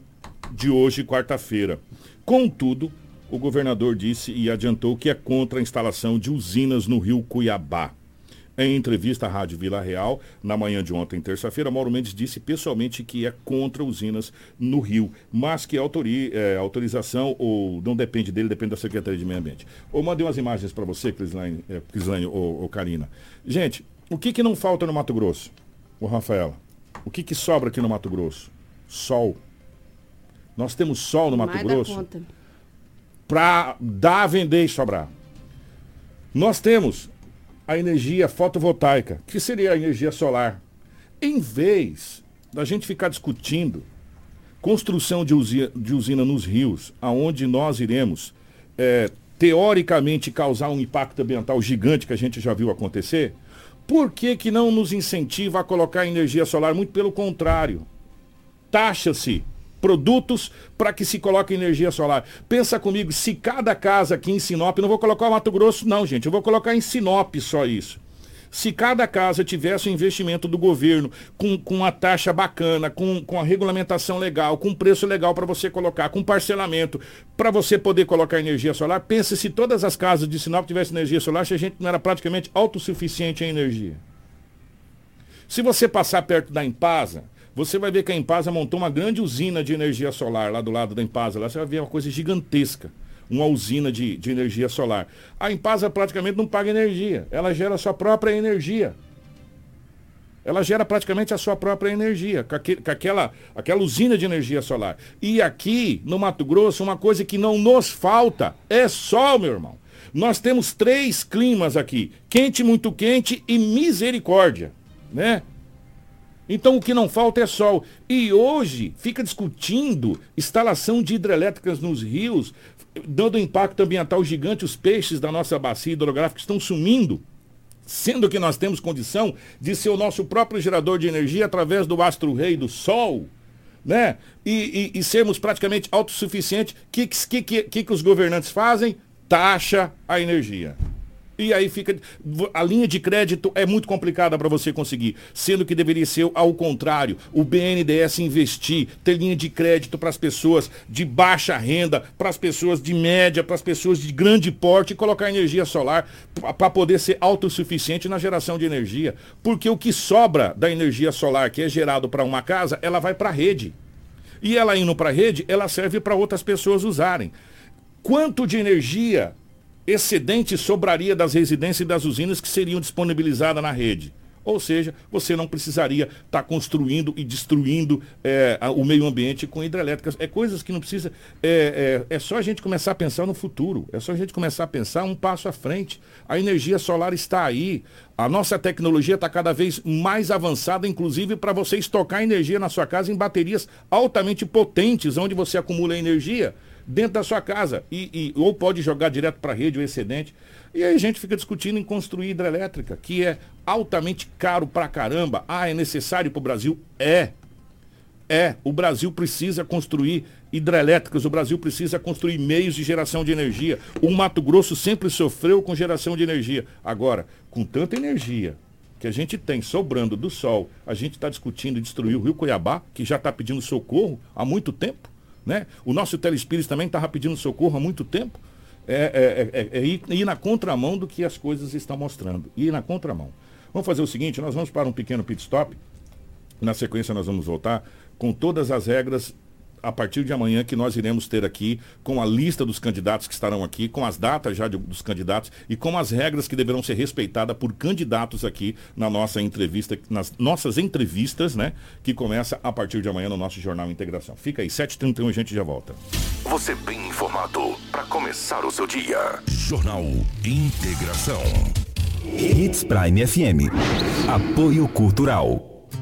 de hoje, quarta-feira. Contudo, o governador disse e adiantou que é contra a instalação de usinas no rio Cuiabá. Em entrevista à Rádio Vila Real, na manhã de ontem, terça-feira, Mauro Mendes disse pessoalmente que é contra usinas no Rio, mas que autori, é, autorização ou não depende dele, depende da Secretaria de Meio Ambiente. Eu mandei umas imagens para você, Crislaine, é, Crislaine ou, ou Karina. Gente, o que, que não falta no Mato Grosso? O Rafaela. O que, que sobra aqui no Mato Grosso? Sol. Nós temos sol no Mato Mais Grosso. Conta para dar, vender e sobrar. Nós temos a energia fotovoltaica, que seria a energia solar. Em vez da gente ficar discutindo construção de usina, de usina nos rios, aonde nós iremos é, teoricamente causar um impacto ambiental gigante que a gente já viu acontecer, por que, que não nos incentiva a colocar energia solar? Muito pelo contrário. Taxa-se produtos para que se coloque energia solar. Pensa comigo, se cada casa aqui em Sinop, não vou colocar o Mato Grosso não, gente, eu vou colocar em Sinop só isso. Se cada casa tivesse um investimento do governo com, com uma taxa bacana, com, com a regulamentação legal, com preço legal para você colocar, com parcelamento, para você poder colocar energia solar, pense se todas as casas de Sinop tivessem energia solar, se a gente não era praticamente autossuficiente em energia. Se você passar perto da Empasa, você vai ver que a Empasa montou uma grande usina de energia solar lá do lado da Empasa. Lá você vai ver uma coisa gigantesca. Uma usina de, de energia solar. A Empasa praticamente não paga energia. Ela gera a sua própria energia. Ela gera praticamente a sua própria energia, com, aquele, com aquela, aquela usina de energia solar. E aqui, no Mato Grosso, uma coisa que não nos falta é sol, meu irmão. Nós temos três climas aqui: quente, muito quente e misericórdia. Né? Então o que não falta é sol. E hoje fica discutindo instalação de hidrelétricas nos rios, dando impacto ambiental gigante. Os peixes da nossa bacia hidrográfica estão sumindo. Sendo que nós temos condição de ser o nosso próprio gerador de energia através do astro-rei do Sol, né? E, e, e sermos praticamente autossuficientes. O que, que, que, que os governantes fazem? Taxa a energia. E aí fica. A linha de crédito é muito complicada para você conseguir. Sendo que deveria ser ao contrário. O BNDES investir, ter linha de crédito para as pessoas de baixa renda, para as pessoas de média, para as pessoas de grande porte colocar energia solar para poder ser autossuficiente na geração de energia. Porque o que sobra da energia solar que é gerado para uma casa, ela vai para a rede. E ela indo para a rede, ela serve para outras pessoas usarem. Quanto de energia excedente sobraria das residências e das usinas que seriam disponibilizadas na rede? Ou seja, você não precisaria estar tá construindo e destruindo é, o meio ambiente com hidrelétricas. É coisas que não precisa. É, é, é, só a gente começar a pensar no futuro. É só a gente começar a pensar um passo à frente. A energia solar está aí. A nossa tecnologia está cada vez mais avançada, inclusive para você estocar energia na sua casa em baterias altamente potentes, onde você acumula energia dentro da sua casa. E, e ou pode jogar direto para a rede o excedente. E aí a gente fica discutindo em construir hidrelétrica, que é altamente caro pra caramba. Ah, é necessário para o Brasil? É. É. O Brasil precisa construir hidrelétricas, o Brasil precisa construir meios de geração de energia. O Mato Grosso sempre sofreu com geração de energia. Agora, com tanta energia que a gente tem sobrando do sol, a gente está discutindo destruir o Rio Cuiabá, que já está pedindo socorro há muito tempo. Né? O nosso telespírito também estava pedindo socorro há muito tempo é, é, é, é ir, ir, na contramão do que as coisas estão mostrando. Ir na contramão. Vamos fazer o seguinte, nós vamos para um pequeno pit stop. Na sequência nós vamos voltar com todas as regras a partir de amanhã que nós iremos ter aqui com a lista dos candidatos que estarão aqui, com as datas já de, dos candidatos e com as regras que deverão ser respeitadas por candidatos aqui na nossa entrevista, nas nossas entrevistas, né? Que começa a partir de amanhã no nosso Jornal Integração. Fica aí, 7h31 a gente já volta. Você bem informado para começar o seu dia. Jornal Integração. Hits Prime FM. Apoio Cultural.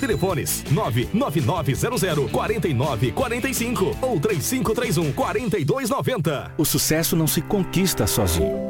Telefones 99900 4945 ou 3531 4290. O sucesso não se conquista sozinho.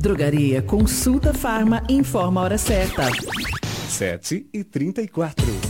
Drogaria Consulta Farma informa a hora certa. 7 e 34.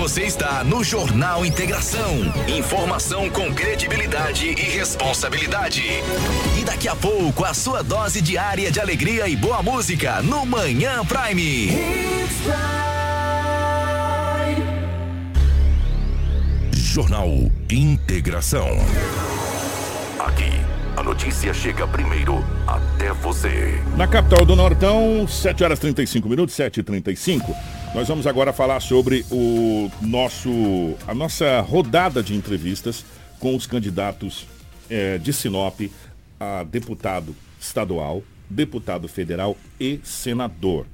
Você está no Jornal Integração. Informação com credibilidade e responsabilidade. E daqui a pouco, a sua dose diária de alegria e boa música no Manhã Prime. Jornal Integração. Aqui, a notícia chega primeiro até você. Na capital do Nortão, 7 horas 35 minutos, 7 e 35 nós vamos agora falar sobre o nosso, a nossa rodada de entrevistas com os candidatos é, de Sinop a deputado estadual, deputado federal e senador.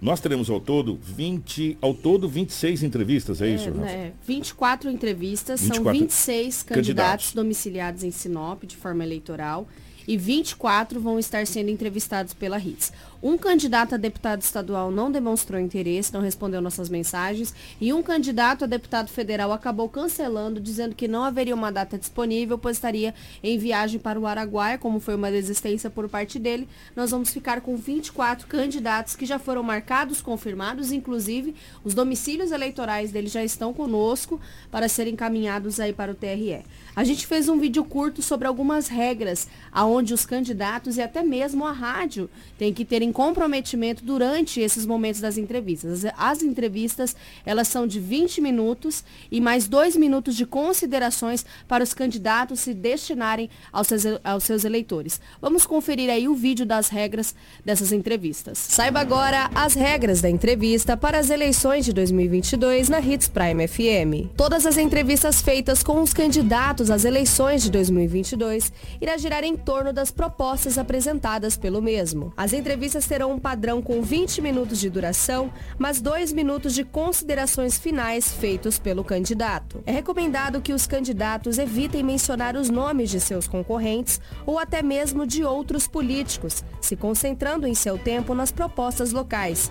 Nós teremos ao todo 20, ao todo 26 entrevistas, é, é isso? Né, 24 entrevistas, 24 são 26 candidatos, candidatos domiciliados em Sinop de forma eleitoral e 24 vão estar sendo entrevistados pela RITS. Um candidato a deputado estadual não demonstrou interesse, não respondeu nossas mensagens, e um candidato a deputado federal acabou cancelando, dizendo que não haveria uma data disponível, pois estaria em viagem para o Araguaia, como foi uma desistência por parte dele. Nós vamos ficar com 24 candidatos que já foram marcados, confirmados, inclusive os domicílios eleitorais deles já estão conosco para serem encaminhados aí para o TRE. A gente fez um vídeo curto sobre algumas regras aonde os candidatos e até mesmo a rádio têm que ter comprometimento durante esses momentos das entrevistas. As entrevistas, elas são de 20 minutos e mais dois minutos de considerações para os candidatos se destinarem aos seus, aos seus eleitores. Vamos conferir aí o vídeo das regras dessas entrevistas. Saiba agora as regras da entrevista para as eleições de 2022 na Hits Prime FM. Todas as entrevistas feitas com os candidatos às eleições de 2022 irá girar em torno das propostas apresentadas pelo mesmo. As entrevistas terão um padrão com 20 minutos de duração, mas 2 minutos de considerações finais feitos pelo candidato. É recomendado que os candidatos evitem mencionar os nomes de seus concorrentes ou até mesmo de outros políticos, se concentrando em seu tempo nas propostas locais.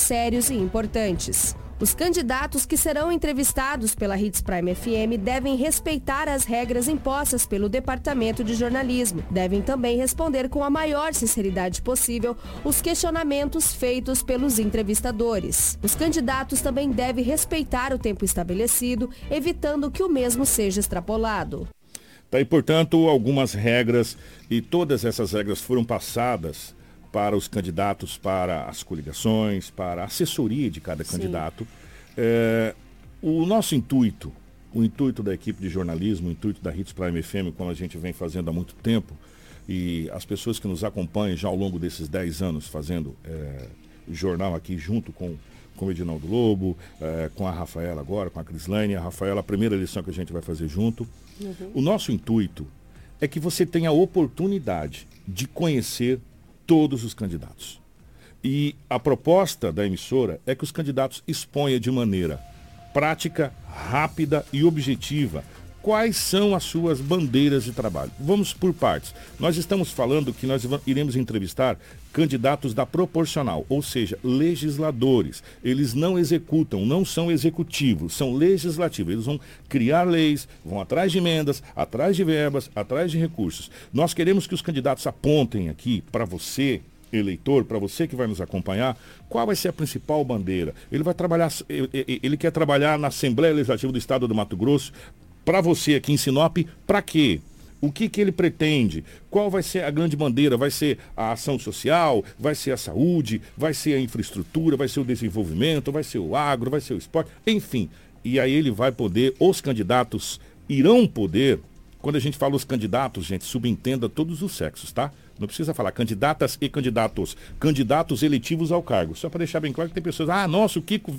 sérios e importantes. Os candidatos que serão entrevistados pela Hits Prime FM devem respeitar as regras impostas pelo Departamento de Jornalismo. Devem também responder com a maior sinceridade possível os questionamentos feitos pelos entrevistadores. Os candidatos também devem respeitar o tempo estabelecido, evitando que o mesmo seja extrapolado. Tá aí, portanto, algumas regras e todas essas regras foram passadas para os candidatos, para as coligações, para a assessoria de cada Sim. candidato. É, o nosso intuito, o intuito da equipe de jornalismo, o intuito da Hits Prime FM, como a gente vem fazendo há muito tempo, e as pessoas que nos acompanham já ao longo desses 10 anos fazendo é, jornal aqui junto com, com o Edinaldo Lobo, é, com a Rafaela agora, com a Crislane, a Rafaela, a primeira lição que a gente vai fazer junto. Uhum. O nosso intuito é que você tenha a oportunidade de conhecer todos os candidatos. E a proposta da emissora é que os candidatos exponham de maneira prática, rápida e objetiva quais são as suas bandeiras de trabalho. Vamos por partes. Nós estamos falando que nós iremos entrevistar candidatos da proporcional, ou seja, legisladores. Eles não executam, não são executivos, são legislativos. Eles vão criar leis, vão atrás de emendas, atrás de verbas, atrás de recursos. Nós queremos que os candidatos apontem aqui para você, eleitor, para você que vai nos acompanhar, qual vai ser a principal bandeira? Ele vai trabalhar, ele quer trabalhar na Assembleia Legislativa do Estado do Mato Grosso, para você aqui em Sinop, para quê? O que, que ele pretende? Qual vai ser a grande bandeira? Vai ser a ação social? Vai ser a saúde? Vai ser a infraestrutura? Vai ser o desenvolvimento? Vai ser o agro? Vai ser o esporte? Enfim. E aí ele vai poder, os candidatos irão poder, quando a gente fala os candidatos, gente, subentenda todos os sexos, tá? Não precisa falar candidatas e candidatos. Candidatos eletivos ao cargo. Só para deixar bem claro que tem pessoas, ah, nossa, o Kiko.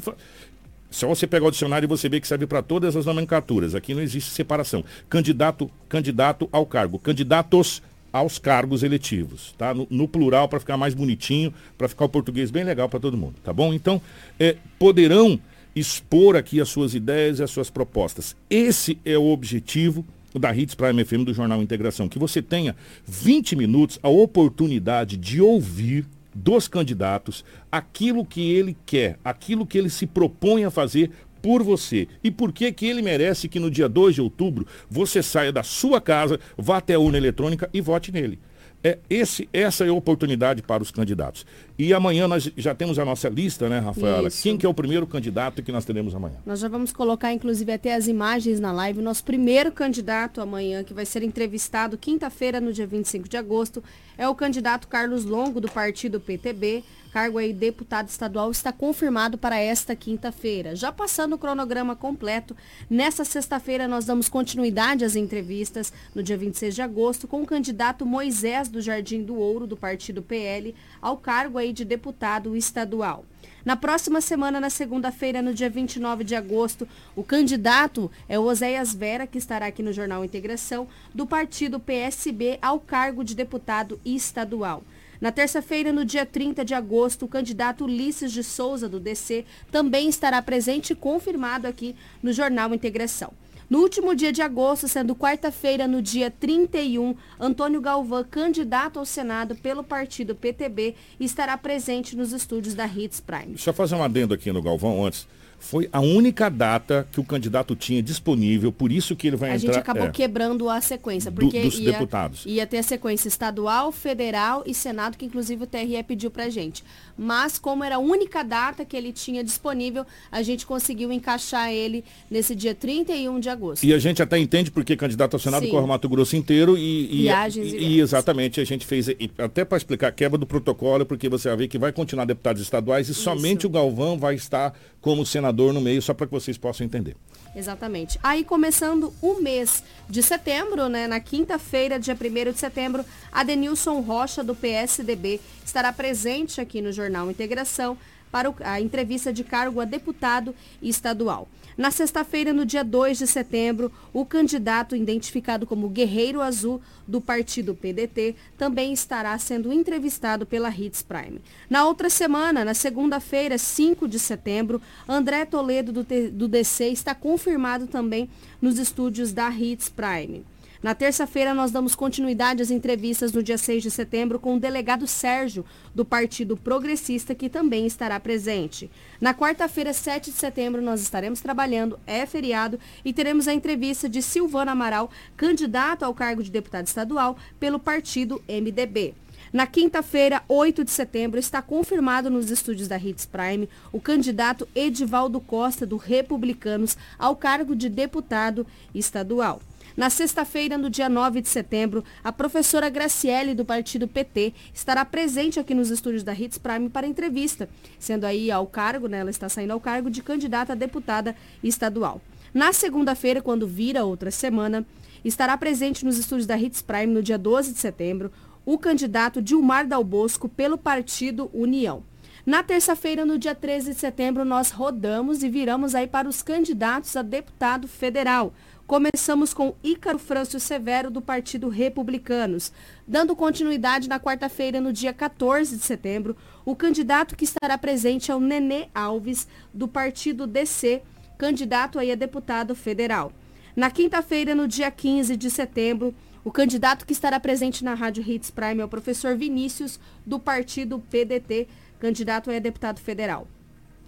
Só você pegar o dicionário e você vê que serve para todas as nomenclaturas. Aqui não existe separação. Candidato, candidato ao cargo. Candidatos aos cargos eletivos, tá? No, no plural para ficar mais bonitinho, para ficar o português bem legal para todo mundo, tá bom? Então, é, poderão expor aqui as suas ideias e as suas propostas. Esse é o objetivo da Hits Prime FM do Jornal Integração, que você tenha 20 minutos a oportunidade de ouvir dos candidatos aquilo que ele quer, aquilo que ele se propõe a fazer por você. E por que que ele merece que no dia 2 de outubro você saia da sua casa, vá até a urna eletrônica e vote nele. É, esse, essa é a oportunidade para os candidatos. E amanhã nós já temos a nossa lista, né, Rafaela? Isso. Quem que é o primeiro candidato que nós teremos amanhã? Nós já vamos colocar, inclusive, até as imagens na live. O nosso primeiro candidato amanhã, que vai ser entrevistado quinta-feira, no dia 25 de agosto, é o candidato Carlos Longo, do partido PTB cargo aí deputado estadual está confirmado para esta quinta-feira. Já passando o cronograma completo, nessa sexta-feira nós damos continuidade às entrevistas no dia 26 de agosto com o candidato Moisés do Jardim do Ouro do partido PL ao cargo aí de deputado estadual. Na próxima semana, na segunda-feira, no dia 29 de agosto, o candidato é o Oséias Vera, que estará aqui no Jornal Integração, do partido PSB ao cargo de deputado estadual. Na terça-feira, no dia 30 de agosto, o candidato Ulisses de Souza, do DC, também estará presente e confirmado aqui no Jornal Integração. No último dia de agosto, sendo quarta-feira, no dia 31, Antônio Galvão, candidato ao Senado pelo partido PTB, estará presente nos estúdios da Hits Prime. Deixa eu fazer um adendo aqui no Galvão antes foi a única data que o candidato tinha disponível, por isso que ele vai a entrar... A gente acabou é, quebrando a sequência, porque do, dos ia, deputados. ia ter a sequência estadual, federal e senado, que inclusive o TRE pediu pra gente. Mas como era a única data que ele tinha disponível, a gente conseguiu encaixar ele nesse dia 31 de agosto. E a gente até entende porque candidato ao Senado Sim. corre o Mato Grosso inteiro e... e Viagens e, e, e exatamente, a gente fez, até para explicar, quebra do protocolo, porque você vai ver que vai continuar deputados estaduais e isso. somente o Galvão vai estar como senador no meio, só para que vocês possam entender. Exatamente. Aí começando o mês de setembro, né, na quinta-feira, dia 1 de setembro, a Denilson Rocha, do PSDB, estará presente aqui no Jornal Integração para a entrevista de cargo a deputado estadual. Na sexta-feira, no dia 2 de setembro, o candidato identificado como Guerreiro Azul do partido PDT também estará sendo entrevistado pela Hits Prime. Na outra semana, na segunda-feira, 5 de setembro, André Toledo do, do DC está confirmado também nos estúdios da Hits Prime. Na terça-feira, nós damos continuidade às entrevistas no dia 6 de setembro com o delegado Sérgio, do Partido Progressista, que também estará presente. Na quarta-feira, 7 de setembro, nós estaremos trabalhando, é feriado, e teremos a entrevista de Silvana Amaral, candidato ao cargo de deputado estadual pelo partido MDB. Na quinta-feira, 8 de setembro, está confirmado nos estúdios da Hits Prime o candidato Edivaldo Costa, do Republicanos, ao cargo de deputado estadual. Na sexta-feira, no dia 9 de setembro, a professora Graciele, do partido PT, estará presente aqui nos estúdios da Hits Prime para entrevista, sendo aí ao cargo, né, ela está saindo ao cargo de candidata a deputada estadual. Na segunda-feira, quando vira outra semana, estará presente nos estúdios da Hits Prime no dia 12 de setembro o candidato Dilmar Dal Bosco pelo partido União. Na terça-feira, no dia 13 de setembro, nós rodamos e viramos aí para os candidatos a deputado federal. Começamos com Ícaro Frâncio Severo, do Partido Republicanos. Dando continuidade na quarta-feira, no dia 14 de setembro, o candidato que estará presente é o Nenê Alves, do Partido DC, candidato aí a deputado federal. Na quinta-feira, no dia 15 de setembro, o candidato que estará presente na Rádio Hits Prime é o professor Vinícius, do partido PDT, candidato a deputado federal.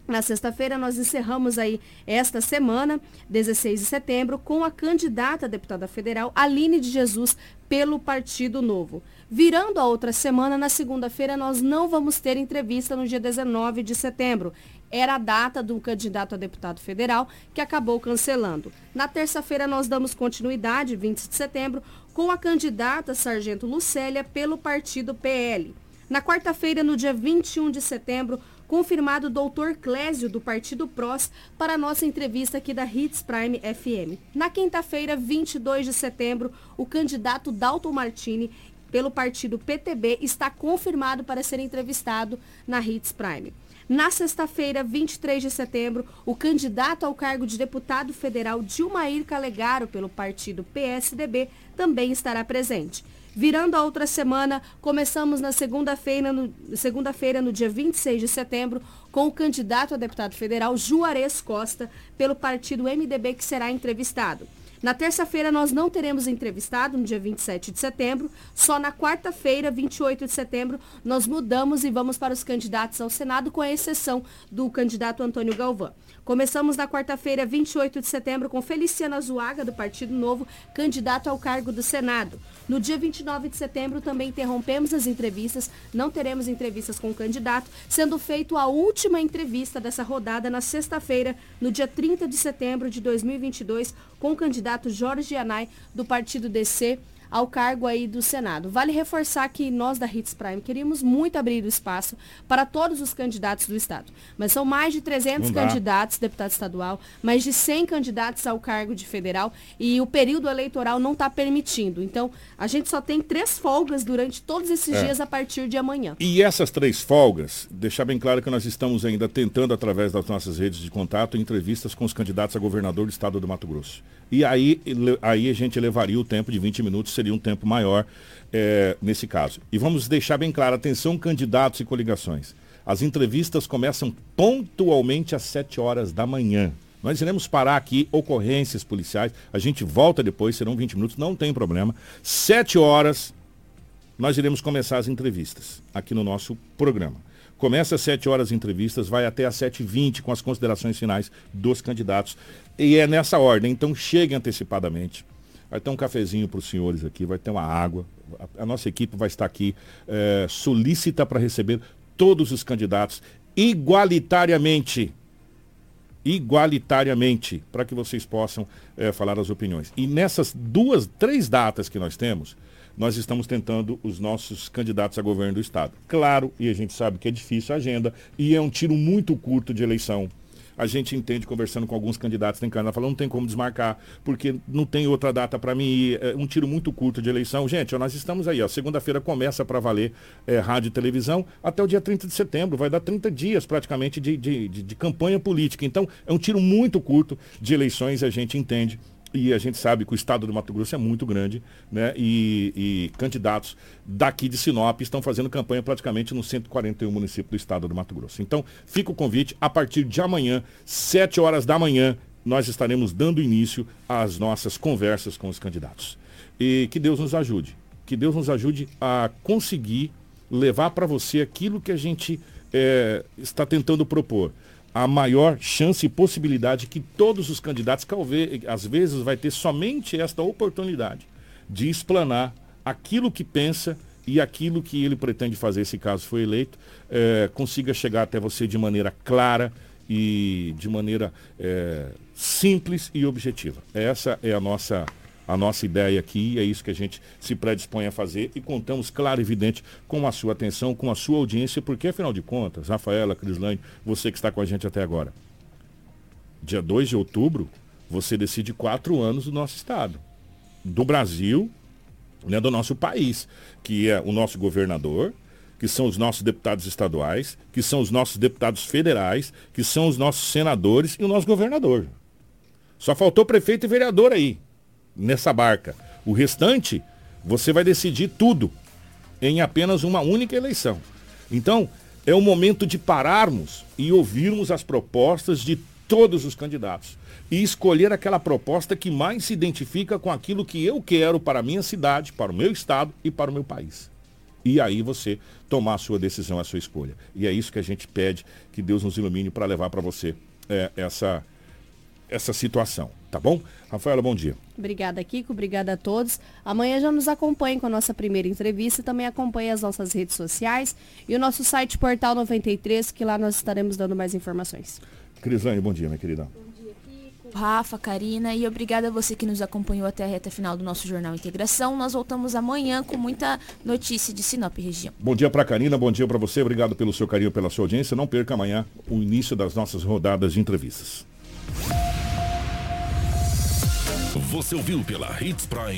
Na sexta-feira, nós encerramos aí esta semana, 16 de setembro, com a candidata a deputada federal, Aline de Jesus, pelo Partido Novo. Virando a outra semana, na segunda-feira, nós não vamos ter entrevista no dia 19 de setembro. Era a data do candidato a deputado federal que acabou cancelando. Na terça-feira, nós damos continuidade, 20 de setembro, com a candidata Sargento Lucélia pelo partido PL. Na quarta-feira, no dia 21 de setembro, confirmado o doutor Clésio, do Partido PROS, para a nossa entrevista aqui da Hits Prime FM. Na quinta-feira, 22 de setembro, o candidato Dalton Martini, pelo partido PTB, está confirmado para ser entrevistado na Hits Prime. Na sexta-feira, 23 de setembro, o candidato ao cargo de deputado federal Dilmair Calegaro, pelo partido PSDB, também estará presente. Virando a outra semana, começamos na segunda-feira, no, segunda-feira, no dia 26 de setembro, com o candidato a deputado federal Juarez Costa, pelo partido MDB, que será entrevistado. Na terça-feira nós não teremos entrevistado, no dia 27 de setembro. Só na quarta-feira, 28 de setembro, nós mudamos e vamos para os candidatos ao Senado, com a exceção do candidato Antônio Galvão. Começamos na quarta-feira, 28 de setembro, com Feliciana Zuaga, do Partido Novo, candidato ao cargo do Senado. No dia 29 de setembro, também interrompemos as entrevistas, não teremos entrevistas com o candidato, sendo feito a última entrevista dessa rodada na sexta-feira, no dia 30 de setembro de 2022, com o candidato Jorge Anai, do Partido DC, ao cargo aí do Senado. Vale reforçar que nós da Hits Prime queríamos muito abrir o espaço para todos os candidatos do Estado. Mas são mais de 300 candidatos, deputado estadual, mais de 100 candidatos ao cargo de federal e o período eleitoral não está permitindo. Então, a gente só tem três folgas durante todos esses é. dias a partir de amanhã. E essas três folgas, deixar bem claro que nós estamos ainda tentando, através das nossas redes de contato, entrevistas com os candidatos a governador do estado do Mato Grosso. E aí, aí a gente levaria o tempo de 20 minutos, seria um tempo maior é, nesse caso. E vamos deixar bem claro, atenção candidatos e coligações. As entrevistas começam pontualmente às 7 horas da manhã. Nós iremos parar aqui ocorrências policiais. A gente volta depois, serão 20 minutos, não tem problema. 7 horas, nós iremos começar as entrevistas aqui no nosso programa. Começa às 7 horas as entrevistas, vai até às 7h20 com as considerações finais dos candidatos. E é nessa ordem, então cheguem antecipadamente. Vai ter um cafezinho para os senhores aqui, vai ter uma água. A, a nossa equipe vai estar aqui é, solícita para receber todos os candidatos igualitariamente. Igualitariamente, para que vocês possam é, falar as opiniões. E nessas duas, três datas que nós temos, nós estamos tentando os nossos candidatos a governo do Estado. Claro, e a gente sabe que é difícil a agenda, e é um tiro muito curto de eleição a gente entende conversando com alguns candidatos tem Canadá, falando não tem como desmarcar, porque não tem outra data para mim ir, é um tiro muito curto de eleição. Gente, ó, nós estamos aí, ó, segunda-feira começa para valer é, rádio e televisão até o dia 30 de setembro, vai dar 30 dias praticamente de, de, de, de campanha política. Então, é um tiro muito curto de eleições, a gente entende e a gente sabe que o estado do Mato Grosso é muito grande, né? E, e, candidatos daqui de Sinop estão fazendo campanha praticamente nos 141 municípios do estado do Mato Grosso. Então, fica o convite, a partir de amanhã, 7 horas da manhã, nós estaremos dando início às nossas conversas com os candidatos. E que Deus nos ajude. Que Deus nos ajude a conseguir levar para você aquilo que a gente é, está tentando propor a maior chance e possibilidade que todos os candidatos, às vezes, vai ter somente esta oportunidade de explanar aquilo que pensa e aquilo que ele pretende fazer, se caso for eleito, é, consiga chegar até você de maneira clara e de maneira é, simples e objetiva. Essa é a nossa a nossa ideia aqui, é isso que a gente se predispõe a fazer e contamos, claro e evidente, com a sua atenção, com a sua audiência, porque afinal de contas, Rafaela, Crislane, você que está com a gente até agora, dia 2 de outubro, você decide quatro anos do nosso Estado, do Brasil, né, do nosso país, que é o nosso governador, que são os nossos deputados estaduais, que são os nossos deputados federais, que são os nossos senadores e o nosso governador. Só faltou prefeito e vereador aí nessa barca. O restante, você vai decidir tudo em apenas uma única eleição. Então, é o momento de pararmos e ouvirmos as propostas de todos os candidatos e escolher aquela proposta que mais se identifica com aquilo que eu quero para a minha cidade, para o meu estado e para o meu país. E aí você tomar a sua decisão, a sua escolha. E é isso que a gente pede, que Deus nos ilumine para levar para você é, essa, essa situação. Tá bom? Rafaela, bom dia. Obrigada, Kiko. Obrigada a todos. Amanhã já nos acompanhe com a nossa primeira entrevista. Também acompanhe as nossas redes sociais e o nosso site Portal 93, que lá nós estaremos dando mais informações. Crisane, bom dia, minha querida. Rafa, Karina e obrigada a você que nos acompanhou até a reta final do nosso Jornal Integração. Nós voltamos amanhã com muita notícia de Sinop região. Bom dia para Karina, bom dia para você. Obrigado pelo seu carinho, pela sua audiência. Não perca amanhã o início das nossas rodadas de entrevistas. Você ouviu pela Hits Prime.